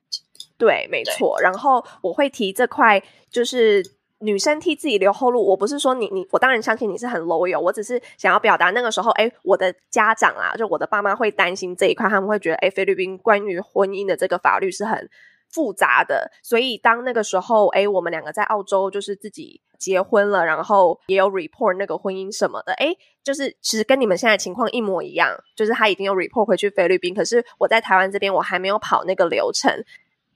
Speaker 1: 对，没错。然后我会提这块，就是。女生替自己留后路，我不是说你你，我当然相信你是很 loyal，我只是想要表达那个时候，哎，我的家长啊，就我的爸妈会担心这一块，他们会觉得，哎，菲律宾关于婚姻的这个法律是很复杂的，所以当那个时候，哎，我们两个在澳洲就是自己结婚了，然后也有 report 那个婚姻什么的，哎，就是其实跟你们现在情况一模一样，就是他已经有 report 回去菲律宾，可是我在台湾这边我还没有跑那个流程。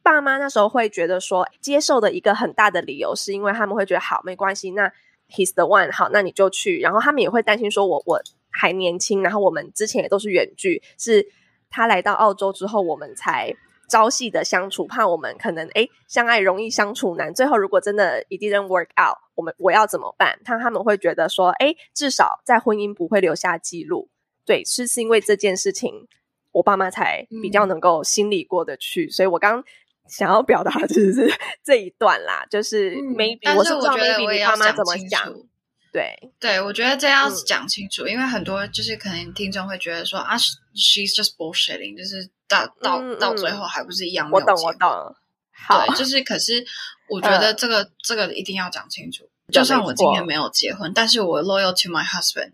Speaker 1: 爸妈那时候会觉得说，接受的一个很大的理由是因为他们会觉得好没关系，那 he's the one 好，那你就去。然后他们也会担心说，我我还年轻，然后我们之前也都是远距，是他来到澳洲之后，我们才朝夕的相处，怕我们可能哎相爱容易相处难。最后如果真的 it didn't work out，我们我要怎么办？他他们会觉得说，哎，至少在婚姻不会留下记录。对，是是因为这件事情，我爸妈才比较能够心里过得去。所以我刚。想要表达的就是 这一段啦，就是 maybe 我是
Speaker 2: 我觉得我也要
Speaker 1: 讲清楚，对
Speaker 2: 对，我觉得这要讲清楚，因为很多就是可能听众会觉得说啊，she's just bullshitting，就是到到到最后还不是一样。
Speaker 1: 我懂我懂，好，
Speaker 2: 就是可是我觉得这个这个一定要讲清楚。就算我今天没有结婚，但是我 loyal to my husband，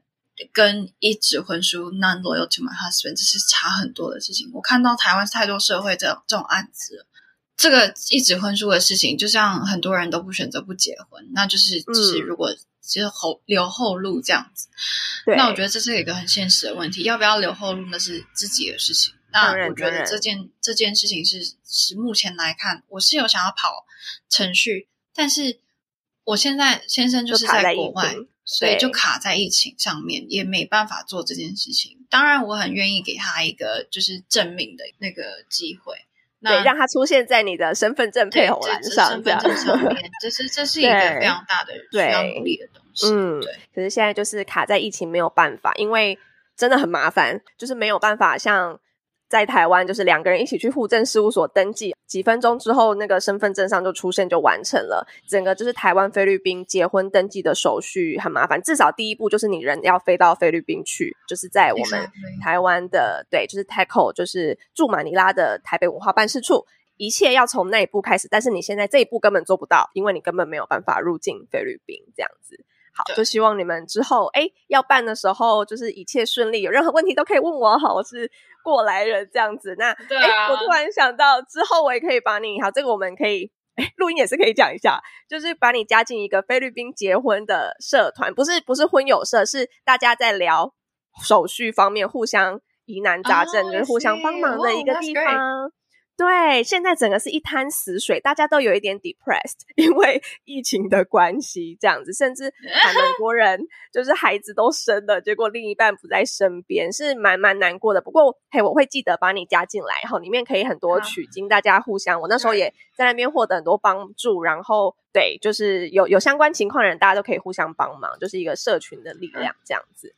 Speaker 2: 跟一纸婚书 non loyal to my husband，这是差很多的事情。我看到台湾太多社会这这种案子。这个一纸婚书的事情，就像很多人都不选择不结婚，那就是就是如果就是后留后路这样子，那我觉得这是一个很现实的问题，要不要留后路那是自己的事情。那我觉得这件这件事情是是目前来看，我是有想要跑程序，但是我现在先生就是在国外，所以就卡在疫情上面，也没办法做这件事情。当然，我很愿意给他一个就是证明的那个机会。
Speaker 1: 对，让他出现在你的身份证配偶栏上，
Speaker 2: 身份证上面，这是这是一个非常大的需要努力的东西。嗯，对。
Speaker 1: 可是现在就是卡在疫情，没有办法，因为真的很麻烦，就是没有办法像。在台湾，就是两个人一起去户政事务所登记，几分钟之后，那个身份证上就出现，就完成了。整个就是台湾菲律宾结婚登记的手续很麻烦，至少第一步就是你人要飞到菲律宾去，就是在我们台湾的对，就是 TACO，就是驻马尼拉的台北文化办事处，一切要从那一步开始。但是你现在这一步根本做不到，因为你根本没有办法入境菲律宾这样子。好，就希望你们之后哎要办的时候，就是一切顺利，有任何问题都可以问我。好，我是过来人这样子。那哎，我突然想到，之后我也可以把你好，这个我们可以哎录音也是可以讲一下，就是把你加进一个菲律宾结婚的社团，不是不是婚友社，是大家在聊手续方面互相疑难杂症，就是互相帮忙的一个地方。对，现在整个是一滩死水，大家都有一点 depressed，因为疫情的关系，这样子，甚至很多人 就是孩子都生了，结果另一半不在身边，是蛮蛮难过的。不过，嘿，我会记得把你加进来，然后，里面可以很多取经，大家互相，我那时候也在那边获得很多帮助，然后对，就是有有相关情况的人，大家都可以互相帮忙，就是一个社群的力量，这样子。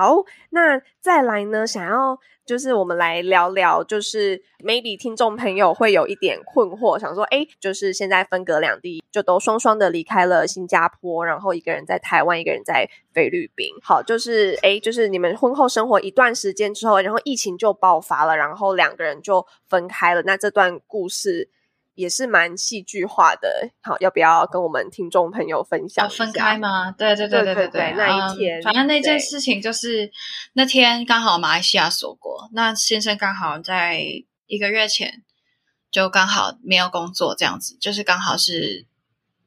Speaker 1: 好，那再来呢？想要就是我们来聊聊，就是 maybe 听众朋友会有一点困惑，想说，哎，就是现在分隔两地，就都双双的离开了新加坡，然后一个人在台湾，一个人在菲律宾。好，就是哎，就是你们婚后生活一段时间之后，然后疫情就爆发了，然后两个人就分开了。那这段故事。也是蛮戏剧化的，好，要不要跟我们听众朋友分享？
Speaker 2: 分开吗？对对对对对对，
Speaker 1: 那一天，
Speaker 2: 反正那件事情就是那天刚好马来西亚锁国，那先生刚好在一个月前就刚好没有工作，这样子，就是刚好是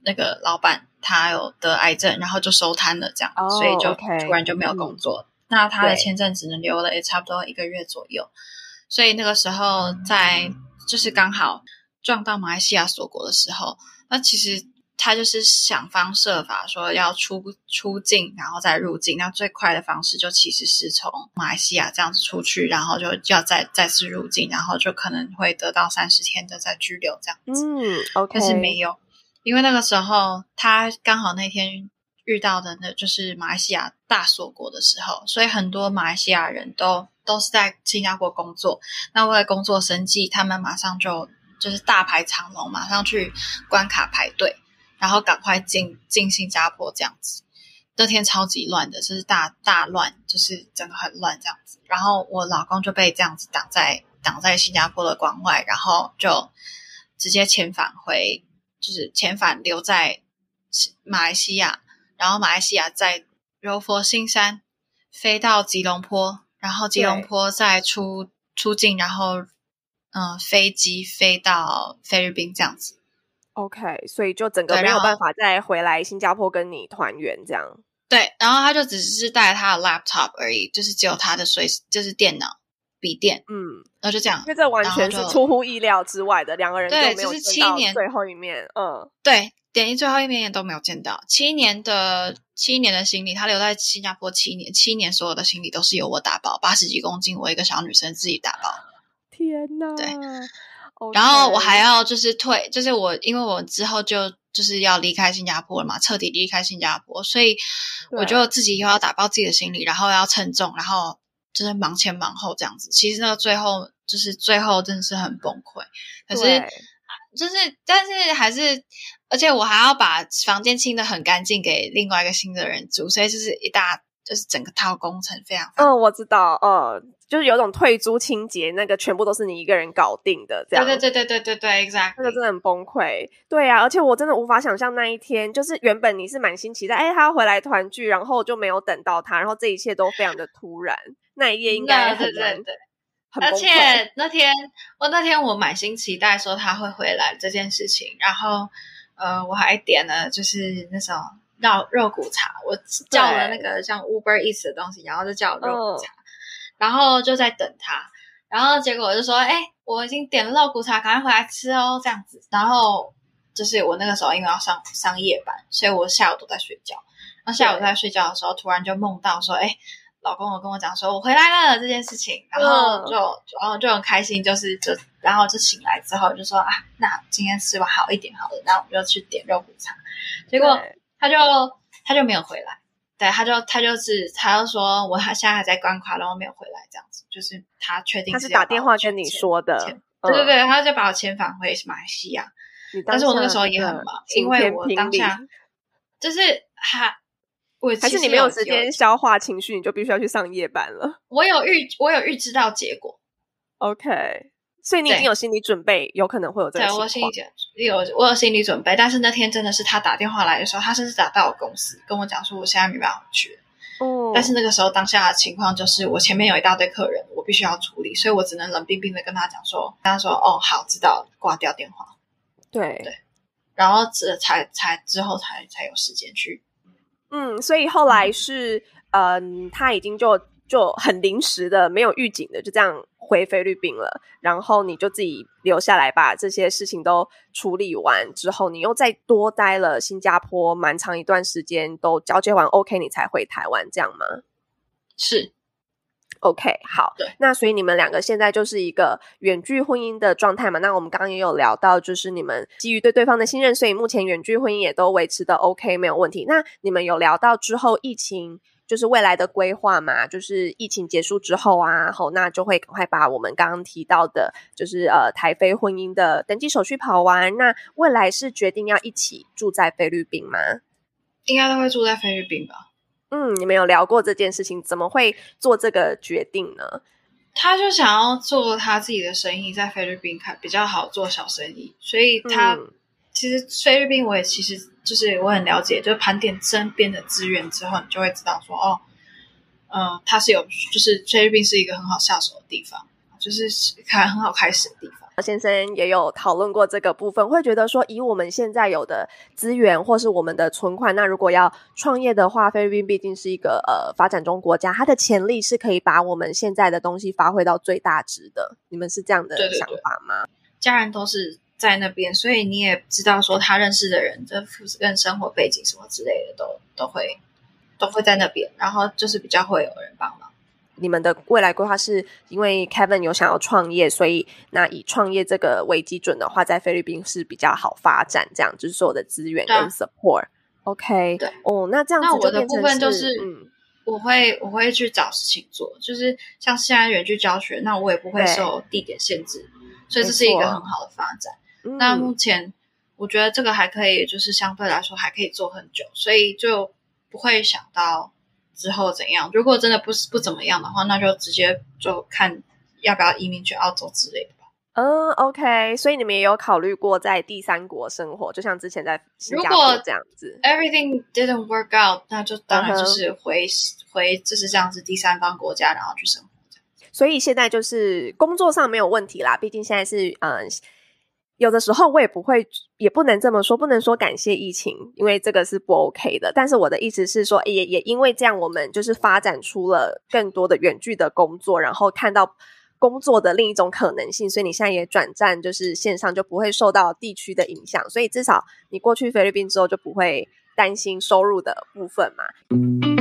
Speaker 2: 那个老板他有得癌症，然后就收摊了，这样，所以就突然就没有工作，那他的签证只能留了也差不多一个月左右，所以那个时候在就是刚好。撞到马来西亚锁国的时候，那其实他就是想方设法说要出出境，然后再入境。那最快的方式就其实是从马来西亚这样子出去，然后就要再再次入境，然后就可能会得到三十天的再拘留这样子。
Speaker 1: 嗯，OK，
Speaker 2: 但是没有，因为那个时候他刚好那天遇到的那就是马来西亚大锁国的时候，所以很多马来西亚人都都是在新加坡工作。那为了工作生计，他们马上就。就是大排长龙，马上去关卡排队，然后赶快进进新加坡这样子。那天超级乱的，就是大大乱，就是整个很乱这样子。然后我老公就被这样子挡在挡在新加坡的关外，然后就直接遣返回，就是遣返留在马来西亚，然后马来西亚在柔佛新山飞到吉隆坡，然后吉隆坡再出出境，然后。嗯，飞机飞到菲律宾这样子
Speaker 1: ，OK，所以就整个没有办法再回来新加坡跟你团圆这样。
Speaker 2: 对，然后他就只是带他的 laptop 而已，就是只有他的随就是电脑、笔电，嗯，然后就这样。
Speaker 1: 因为这完全是出乎意料之外的，两个人
Speaker 2: 对，
Speaker 1: 就
Speaker 2: 是七年
Speaker 1: 最后一面，嗯，
Speaker 2: 对，点一最后一面也都没有见到。七年的七年的行李，他留在新加坡七年，七年所有的行李都是由我打包，八十几公斤，我一个小女生自己打包。
Speaker 1: 天呐！
Speaker 2: 对，然后我还要就是退，就是我因为我之后就就是要离开新加坡了嘛，彻底离开新加坡，所以我就自己又要打包自己的行李，然后要称重，然后就是忙前忙后这样子。其实到最后就是最后真的是很崩溃，可是就是但是还是，而且我还要把房间清的很干净给另外一个新的人住，所以就是一大。就是整个套工程非常，
Speaker 1: 嗯，我知道，呃，就是有种退租清洁，那个全部都是你一个人搞定的，这样，
Speaker 2: 对对对对对对对，exactly，
Speaker 1: 那个真的很崩溃，对啊，而且我真的无法想象那一天，就是原本你是满心期待，哎，他要回来团聚，然后就没有等到他，然后这一切都非常的突然，那一夜应该很难，
Speaker 2: 而且那天我那天我满心期待说他会回来这件事情，然后呃，我还点了就是那种。叫肉骨茶，我叫了那个像 Uber Eats 的东西，然后就叫肉骨茶，然后就在等他，然后结果我就说：“哎，我已经点了肉骨茶，赶快回来吃哦。”这样子，然后就是我那个时候因为要上上夜班，所以我下午都在睡觉。然后下午在睡觉的时候，突然就梦到说：“哎，老公，我跟我讲说我回来了这件事情。”然后就然后就很开心，就是就然后就醒来之后就说：“啊，那今天吃完好一点好了，那我们就去点肉骨茶。”结果。他就他就没有回来，对，他就他就是他就说我他现在还在关卡，然后没有回来，这样子，就是他确定
Speaker 1: 他是打电话跟你说的，
Speaker 2: 对对对，他就把我遣返回马来西亚，但是我那个时候也很忙，因为我当下就是他，我
Speaker 1: 还是你没有时间消化情绪，你就必须要去上夜班了。
Speaker 2: 我有预我有预知到结果
Speaker 1: ，OK。所以你已经有心理准备，有可能会有这个情况。
Speaker 2: 有我有心理准备，但是那天真的是他打电话来的时候，他甚至打到我公司跟我讲说，我现在没办法去。哦。但是那个时候当下的情况就是，我前面有一大堆客人，我必须要处理，所以我只能冷冰冰的跟他讲说，跟他说：“哦，好，知道，挂掉电话。”
Speaker 1: 对
Speaker 2: 对。然后这才才之后才才有时间去。
Speaker 1: 嗯，所以后来是，嗯，他已经就就很临时的，没有预警的，就这样。回菲律宾了，然后你就自己留下来把这些事情都处理完之后，你又再多待了新加坡蛮长一段时间，都交接完 OK，你才回台湾，这样吗？
Speaker 2: 是
Speaker 1: ，OK，好。
Speaker 2: 对，
Speaker 1: 那所以你们两个现在就是一个远距婚姻的状态嘛？那我们刚刚也有聊到，就是你们基于对对方的信任，所以目前远距婚姻也都维持的 OK，没有问题。那你们有聊到之后疫情就是未来的规划嘛，就是疫情结束之后啊，好，那就会赶快把我们刚刚提到的，就是呃台菲婚姻的登记手续跑完。那未来是决定要一起住在菲律宾吗？
Speaker 2: 应该都会住在菲律宾吧。
Speaker 1: 嗯，你们有聊过这件事情？怎么会做这个决定呢？
Speaker 2: 他就想要做他自己的生意，在菲律宾开比较好做小生意，所以他其实菲律宾我也其实就是我很了解，就是盘点身边的资源之后，你就会知道说哦，嗯，它是有就是菲律宾是一个很好下手的地方，就是开很好开始的地方。
Speaker 1: 先生也有讨论过这个部分，会觉得说，以我们现在有的资源或是我们的存款，那如果要创业的话，菲律宾毕竟是一个呃发展中国家，它的潜力是可以把我们现在的东西发挥到最大值的。你们是这样的想法吗？
Speaker 2: 家人都是在那边，所以你也知道说，他认识的人，这跟生活背景什么之类的，都都会都会在那边，然后就是比较会有人帮忙。
Speaker 1: 你们的未来规划是因为 Kevin 有想要创业，所以那以创业这个为基准的话，在菲律宾是比较好发展，这样就是所有的资源跟 support。OK，
Speaker 2: 对，
Speaker 1: 哦，那这样子
Speaker 2: 那我的部分就是，嗯，我会我会去找事情做，就是像现在远距教学，那我也不会受地点限制，所以这是一个很好的发展。那目前我觉得这个还可以，就是相对来说还可以做很久，所以就不会想到。之后怎样？如果真的不是不怎么样的话，那就直接就看要不要移民去澳洲之类的吧。
Speaker 1: 嗯，OK。所以你们也有考虑过在第三国生活，就像之前在新加坡这样子。
Speaker 2: Everything didn't work out，那就当然就是回回就是这样子第三方国家，然后去生活。
Speaker 1: 所以现在就是工作上没有问题啦，毕竟现在是嗯。有的时候我也不会，也不能这么说，不能说感谢疫情，因为这个是不 OK 的。但是我的意思是说，也也因为这样，我们就是发展出了更多的远距的工作，然后看到工作的另一种可能性。所以你现在也转战就是线上，就不会受到地区的影响。所以至少你过去菲律宾之后，就不会担心收入的部分嘛。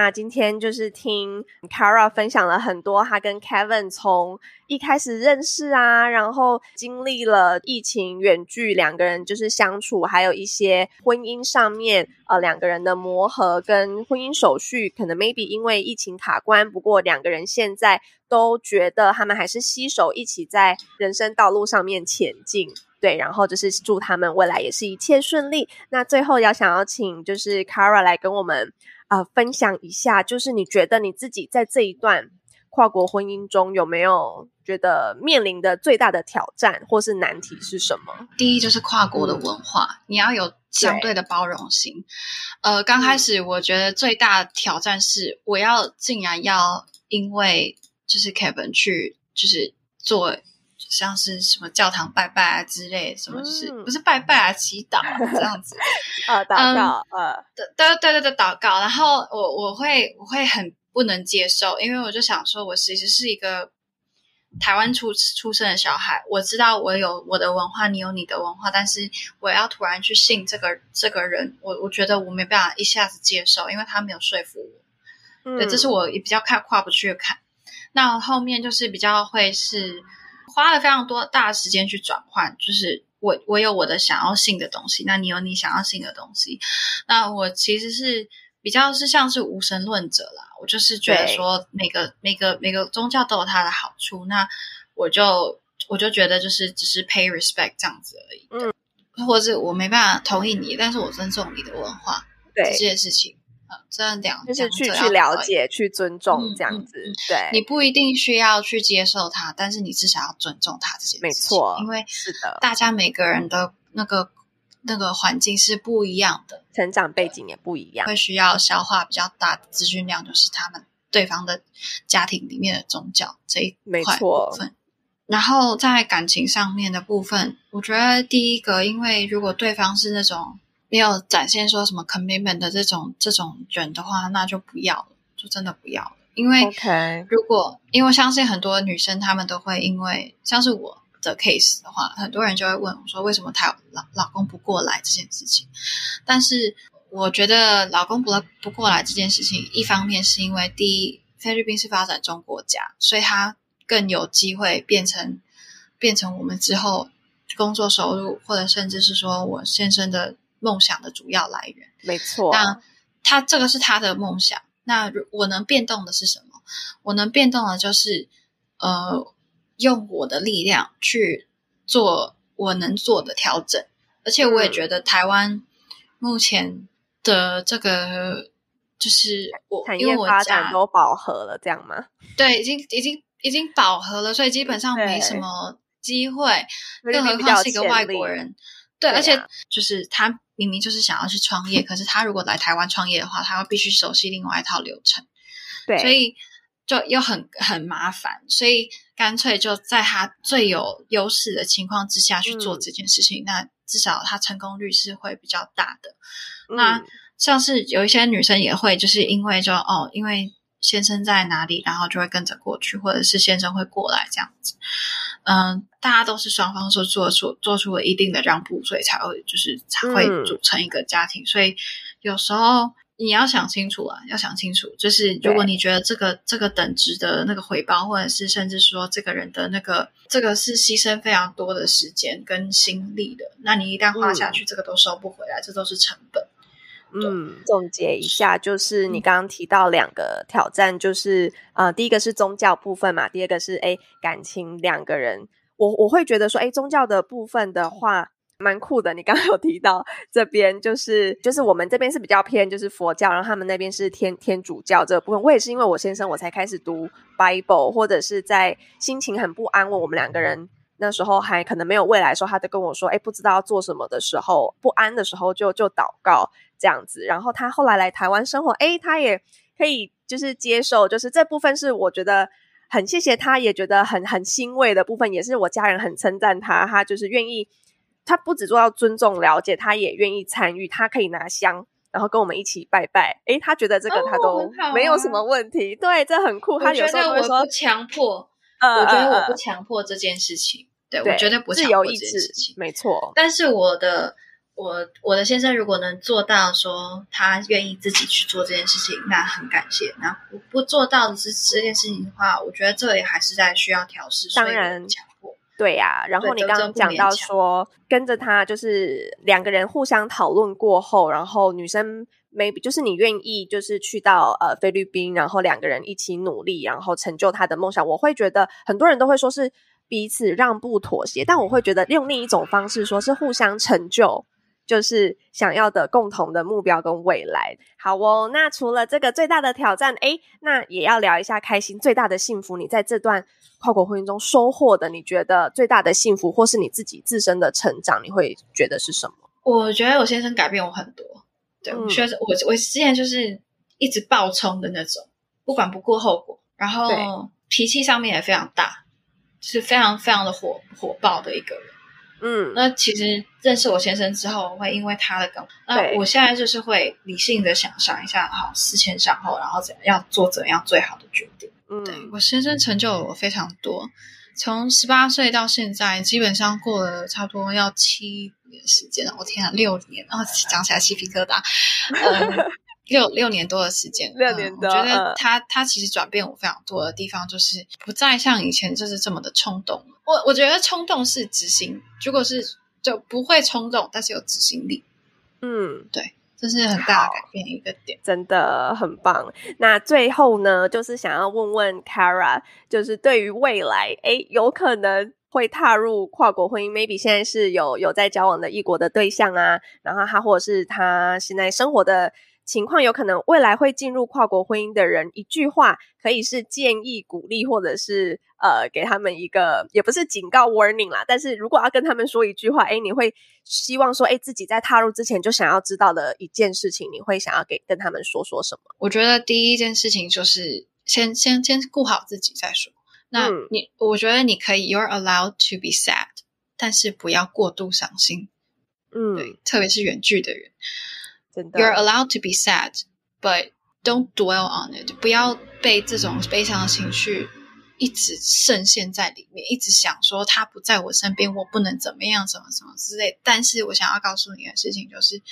Speaker 1: 那今天就是听 Kara 分享了很多，他跟 Kevin 从一开始认识啊，然后经历了疫情远距两个人就是相处，还有一些婚姻上面呃两个人的磨合跟婚姻手续，可能 maybe 因为疫情卡关，不过两个人现在都觉得他们还是携手一起在人生道路上面前进，对，然后就是祝他们未来也是一切顺利。那最后要想要请就是 Kara 来跟我们。啊，分享一下，就是你觉得你自己在这一段跨国婚姻中有没有觉得面临的最大的挑战或是难题是什么？
Speaker 2: 第一就是跨国的文化，你要有相对的包容心。呃，刚开始我觉得最大的挑战是，我要竟然要因为就是 Kevin 去就是做。像是什么教堂拜拜啊之类，什么就是不是拜拜啊，祈祷这样子
Speaker 1: 啊，祷告，呃，
Speaker 2: 对对对对对，祷告。然后我我会我会很不能接受，因为我就想说，我其实是一个台湾出出生的小孩，我知道我有我的文化，你有你的文化，但是我要突然去信这个这个人，我我觉得我没办法一下子接受，因为他没有说服我。对，这是我也比较看跨不去的坎。那后面就是比较会是。花了非常多大时间去转换，就是我我有我的想要信的东西，那你有你想要信的东西，那我其实是比较是像是无神论者啦，我就是觉得说每个每个每个宗教都有它的好处，那我就我就觉得就是只是 pay respect 这样子而已，嗯，或者我没办法同意你，但是我尊重你的文化，对这件事情。这两
Speaker 1: 就是去去了解、去尊重这样子，对，
Speaker 2: 你不一定需要去接受他，但是你至少要尊重他这些。
Speaker 1: 没错，
Speaker 2: 因为
Speaker 1: 是的，
Speaker 2: 大家每个人的那个那个环境是不一样的，
Speaker 1: 成长背景也不一样，
Speaker 2: 会需要消化比较大的资讯量，就是他们对方的家庭里面的宗教这一块部分。然后在感情上面的部分，我觉得第一个，因为如果对方是那种。没有展现说什么 commitment 的这种这种人的话，那就不要了，就真的不要了。因为如果因为相信很多女生她们都会因为像是我的 case 的话，很多人就会问我说为什么她老老公不过来这件事情。但是我觉得老公不不过来这件事情，一方面是因为第一菲律宾是发展中国家，所以他更有机会变成变成我们之后工作收入，或者甚至是说我先生的梦想的主要来源。
Speaker 1: 没错，
Speaker 2: 那他这个是他的梦想。那我能变动的是什么？我能变动的就是呃，用我的力量去做我能做的调整。而且我也觉得台湾目前的这个就是我
Speaker 1: 产业发展都饱和了，这样吗？
Speaker 2: 对，已经已经已经饱和了，所以基本上没什么机会。更何况是一个外国人，对，而且就是他明明就是想要去创业，可是他如果来台湾创业的话，他要必须熟悉另外一套流程，
Speaker 1: 对，
Speaker 2: 所以就又很很麻烦，所以干脆就在他最有优势的情况之下去做这件事情，那。至少他成功率是会比较大的。那像是有一些女生也会，就是因为就哦，因为先生在哪里，然后就会跟着过去，或者是先生会过来这样子。嗯，大家都是双方说做出做出了一定的让步，所以才会就是才会组成一个家庭。所以有时候。你要想清楚啊，要想清楚，就是如果你觉得这个这个等值的那个回报，或者是甚至说这个人的那个这个是牺牲非常多的时间跟心力的，那你一旦花下去，这个都收不回来，这都是成本。
Speaker 1: 嗯，总结一下，就是你刚刚提到两个挑战，就是呃，第一个是宗教部分嘛，第二个是哎感情，两个人，我我会觉得说，哎，宗教的部分的话。蛮酷的，你刚刚有提到这边就是就是我们这边是比较偏就是佛教，然后他们那边是天天主教这部分。我也是因为我先生我才开始读 Bible，或者是在心情很不安稳，我们两个人那时候还可能没有未来的时候，他就跟我说，哎，不知道要做什么的时候，不安的时候就就祷告这样子。然后他后来来台湾生活，哎，他也可以就是接受，就是这部分是我觉得很谢谢他，也觉得很很欣慰的部分，也是我家人很称赞他，他就是愿意。他不只做到尊重、了解，他也愿意参与。他可以拿香，然后跟我们一起拜拜。诶，他觉得这个他都没有什么问题。对，这很酷。他有时候会说
Speaker 2: 强迫，我觉得我不强迫这件事情。对我绝对不
Speaker 1: 自由意志，没错。
Speaker 2: 但是我的我我的先生如果能做到说他愿意自己去做这件事情，那很感谢。那不不做到的这这件事情的话，我觉得这也还是在需要调试。
Speaker 1: 当然强迫。对呀，然后你刚刚讲到说跟着他，就是两个人互相讨论过后，然后女生 maybe 就是你愿意就是去到呃菲律宾，然后两个人一起努力，然后成就他的梦想。我会觉得很多人都会说是彼此让步妥协，但我会觉得用另一种方式说是互相成就。就是想要的共同的目标跟未来。好哦，那除了这个最大的挑战，哎，那也要聊一下开心最大的幸福。你在这段跨国婚姻中收获的，你觉得最大的幸福，或是你自己自身的成长，你会觉得是什么？
Speaker 2: 我觉得我先生改变我很多。对我觉得我我之前就是一直暴冲的那种，不管不顾后果，然后脾气上面也非常大，是非常非常的火火爆的一个人。嗯，那其实认识我先生之后，会因为他的梗，那我现在就是会理性的想想一下，好思前想后，然后怎样要做怎样最好的决定。嗯，对我先生成就了我非常多，从十八岁到现在，基本上过了差不多要七年时间了。我天啊，六年啊，讲起来鸡皮疙瘩。嗯。六六年多的时间，
Speaker 1: 六年多，
Speaker 2: 我觉得他他其实转变我非常多的地方，就是不再像以前就是这么的冲动。我我觉得冲动是执行，如果是就不会冲动，但是有执行力。嗯，对，这是很大的改变一个点，
Speaker 1: 真的很棒。那最后呢，就是想要问问 Kara，就是对于未来，哎，有可能会踏入跨国婚姻，maybe 现在是有有在交往的异国的对象啊，然后他或者是他现在生活的。情况有可能未来会进入跨国婚姻的人，一句话可以是建议、鼓励，或者是呃给他们一个，也不是警告 （warning） 啦。但是如果要跟他们说一句话，哎，你会希望说，哎，自己在踏入之前就想要知道的一件事情，你会想要给跟他们说说什么？
Speaker 2: 我觉得第一件事情就是先先先顾好自己再说。那你，我觉得你可以，you're allowed to be sad，但是不要过度伤心。嗯，对，特别是远距的人。You're allowed to be sad, but don't dwell on it. 不要被这种悲伤的情绪一直深陷在里面，一直想说他不在我身边，我不能怎么样，什么什么之类。但是我想要告诉你的事情就是，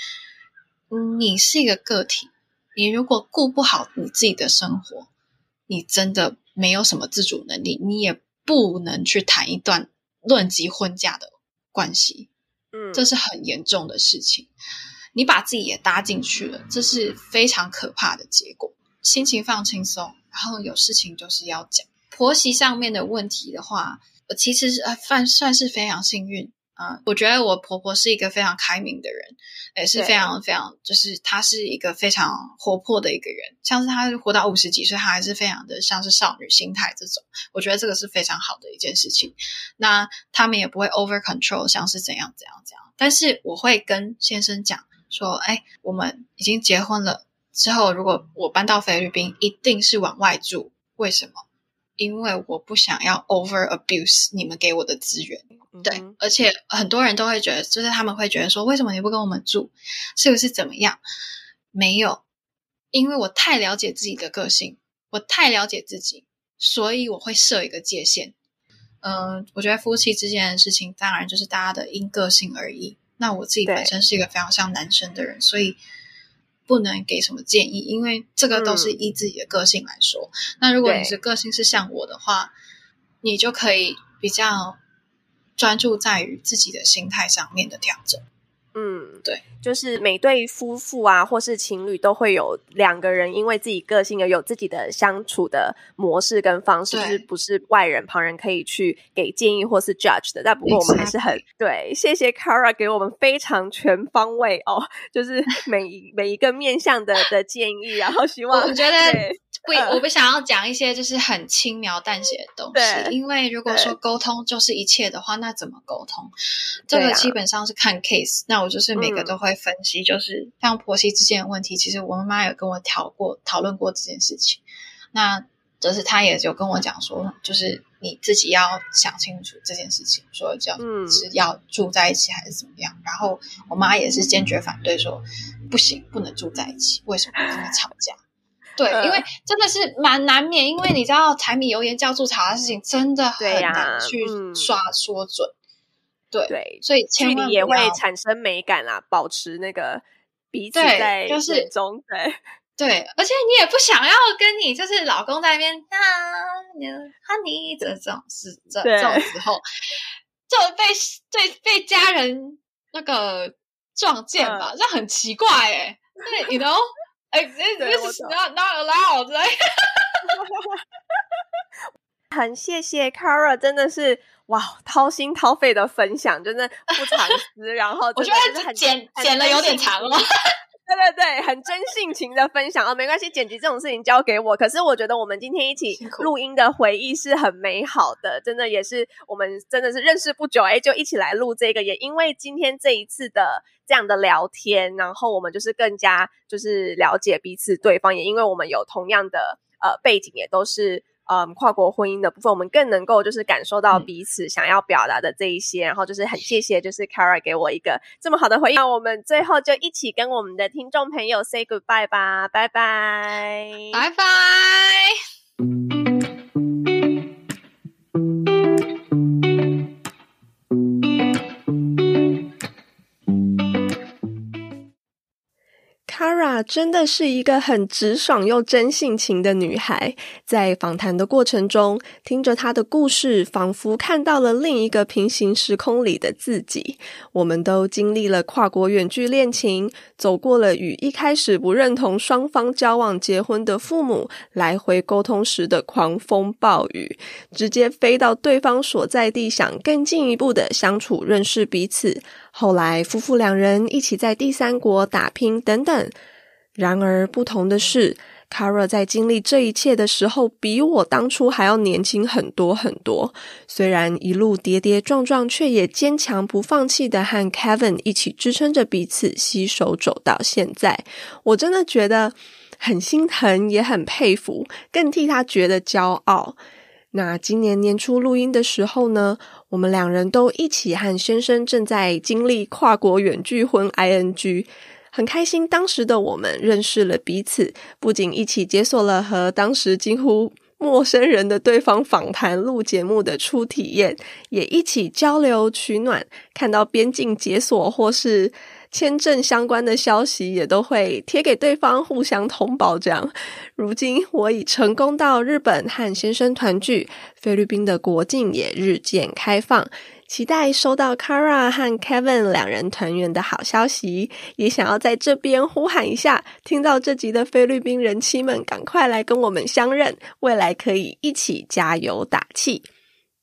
Speaker 2: 你是一个个体，你如果顾不好你自己的生活，你真的没有什么自主能力，你也不能去谈一段论及婚嫁的关系，
Speaker 1: 嗯，
Speaker 2: 这是很严重的事情。你把自己也搭进去了，这是非常可怕的结果。心情放轻松，然后有事情就是要讲。婆媳上面的问题的话，我其实是呃算算是非常幸运啊、我觉得我婆婆是一个非常开明的人，也是非常非常，就是她是一个非常活泼的一个人。像是她活到五十几岁，她还是非常的像是少女心态这种。我觉得这个是非常好的一件事情。那他们也不会 over control，像是怎样怎样怎样。但是我会跟先生讲说，哎，我们已经结婚了，之后如果我搬到菲律宾，一定是往外住。为什么？因为我不想要 over abuse 你们给我的资源。对
Speaker 1: 嗯，
Speaker 2: 而且很多人都会觉得，就是他们会觉得说，为什么你不跟我们住？是不是怎么样？没有，因为我太了解自己的个性，我太了解自己，所以我会设一个界限。嗯、我觉得夫妻之间的事情，当然就是大家的因个性而异。那我自己本身是一个非常像男生的人，所以不能给什么建议，因为这个都是依自己的个性来说。那如果你
Speaker 1: 对
Speaker 2: 是个性是像我的话，你就可以比较专注在于自己的心态上面的调整。
Speaker 1: 嗯，
Speaker 2: 对，
Speaker 1: 就是每对夫妇啊，或是情侣都会有两个人因为自己个性而有自己的相处的模式跟方式，是不是外人旁人可以去给建议或是 judge 的。但不过我们还是很对，谢谢 Kara 给我们非常全方位哦，就是每一每一个面向的的建议，然后希望
Speaker 2: 我觉得
Speaker 1: 对
Speaker 2: 不，
Speaker 1: 嗯
Speaker 2: 我不想要讲一些就是很轻描淡写的东
Speaker 1: 对
Speaker 2: 西，因为如果说沟通就是一切的话，那怎么沟通？这个基本上是看 case。那我就是每个
Speaker 1: 嗯
Speaker 2: 都会分析，就是像婆媳之间的问题，其实我妈妈有跟我讨过讨论过这件事情。那就是她也有跟我讲说，就是你自己要想清楚这件事情，说要
Speaker 1: 嗯
Speaker 2: 是要住在一起还是怎么样。然后我妈也是坚决反对说，不行，不能住在一起，为什么？因为吵架。对，
Speaker 1: 嗯。
Speaker 2: 因为真的是蛮难免，因为你知道柴米油盐酱醋茶的事情真的很难去
Speaker 1: 嗯。
Speaker 2: 刷说准。对，
Speaker 1: 对
Speaker 2: 所以
Speaker 1: 距离也会产生美感啦，保持那个彼此在
Speaker 2: 就是
Speaker 1: 眼中对。
Speaker 2: 对，而且你也不想要跟你就是老公在那边啊，你 honey 这这种事，这这种时候，就被被被家人那个撞见吧，这很奇怪哎、对 know，哎、this is not not allowed，right？
Speaker 1: 很谢谢 Kara，真的是哇，掏心掏肺的分享，真的不藏私，然后
Speaker 2: 我觉得剪剪了有点长哦。
Speaker 1: 对对对，很真性情的分享啊，没关系，剪辑这种事情交给我。可是我觉得我们今天一起录音的回忆是很美好的，真的也是我们真的是认识不久，哎，就一起来录这个，也因为今天这一次的这样的聊天，然后我们就是更加就是了解彼此对方，也因为我们有同样的呃背景，也都是。嗯，跨国婚姻的部分，我们更能够就是感受到
Speaker 2: 嗯
Speaker 1: 彼此想要表达的这一些，然后就是很谢谢，就是 Kara 给我一个这么好的回应。那我们最后就一起跟我们的听众朋友 say goodbye 吧，拜拜，
Speaker 2: 拜拜。
Speaker 1: 卡 Kara 真的是一个很直爽又真性情的女孩，在访谈的过程中，听着她的故事，仿佛看到了另一个平行时空里的自己。我们都经历了跨国远距恋情，走过了与一开始不认同双方交往结婚的父母来回沟通时的狂风暴雨，直接飞到对方所在地，想更进一步的相处、认识彼此。后来，夫妇两人一起在第三国打拼等等。然而，不同的是，Kara 在经历这一切的时候，比我当初还要年轻很多很多。虽然一路跌跌撞撞，却也坚强不放弃的和 Kevin 一起支撑着彼此，携手走到现在。我真的觉得很心疼，也很佩服，更替他觉得骄傲。那今年年初录音的时候呢，我们两人都一起和先生正在经历跨国远距婚 ING，很开心。当时的我们认识了彼此，不仅一起解锁了和当时几乎陌生人的对方访谈录节目的初体验，也一起交流取暖。看到边境解锁或是签证相关的消息，也都会贴给对方，互相通报。这样，如今我已成功到日本和先生团聚，菲律宾的国境也日渐开放。期待收到 Kara 和 Kevin 两人团圆的好消息，也想要在这边呼喊一下，听到这集的菲律宾人妻们，赶快来跟我们相认，未来可以一起加油打气。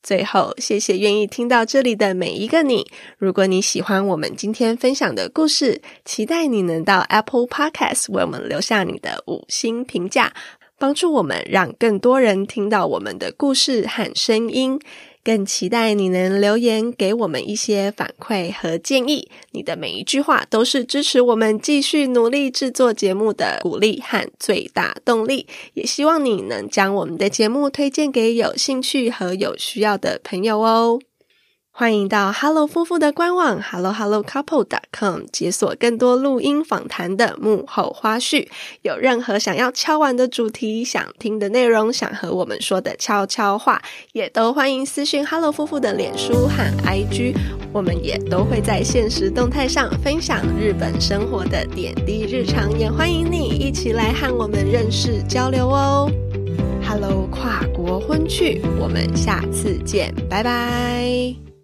Speaker 1: 最后，谢谢愿意听到这里的每一个你。如果你喜欢我们今天分享的故事，期待你能到 Apple Podcast 为我们留下你的五星评价，帮助我们让更多人听到我们的故事和声音。更期待你能留言给我们一些反馈和建议，你的每一句话都是支持我们继续努力制作节目的鼓励和最大动力。也希望你能将我们的节目推荐给有兴趣和有需要的朋友哦。欢迎到 Hello 夫妇的官网 hellohellocouple.com，解锁更多录音访谈的幕后花絮。有任何想要敲完的主题、想听的内容、想和我们说的悄悄话，也都欢迎私讯 Hello 夫妇的脸书和 IG，我们也都会在现实动态上分享日本生活的点滴日常，也欢迎你一起来和我们认识交流哦。Hello 跨国婚趣，我们下次见，拜拜。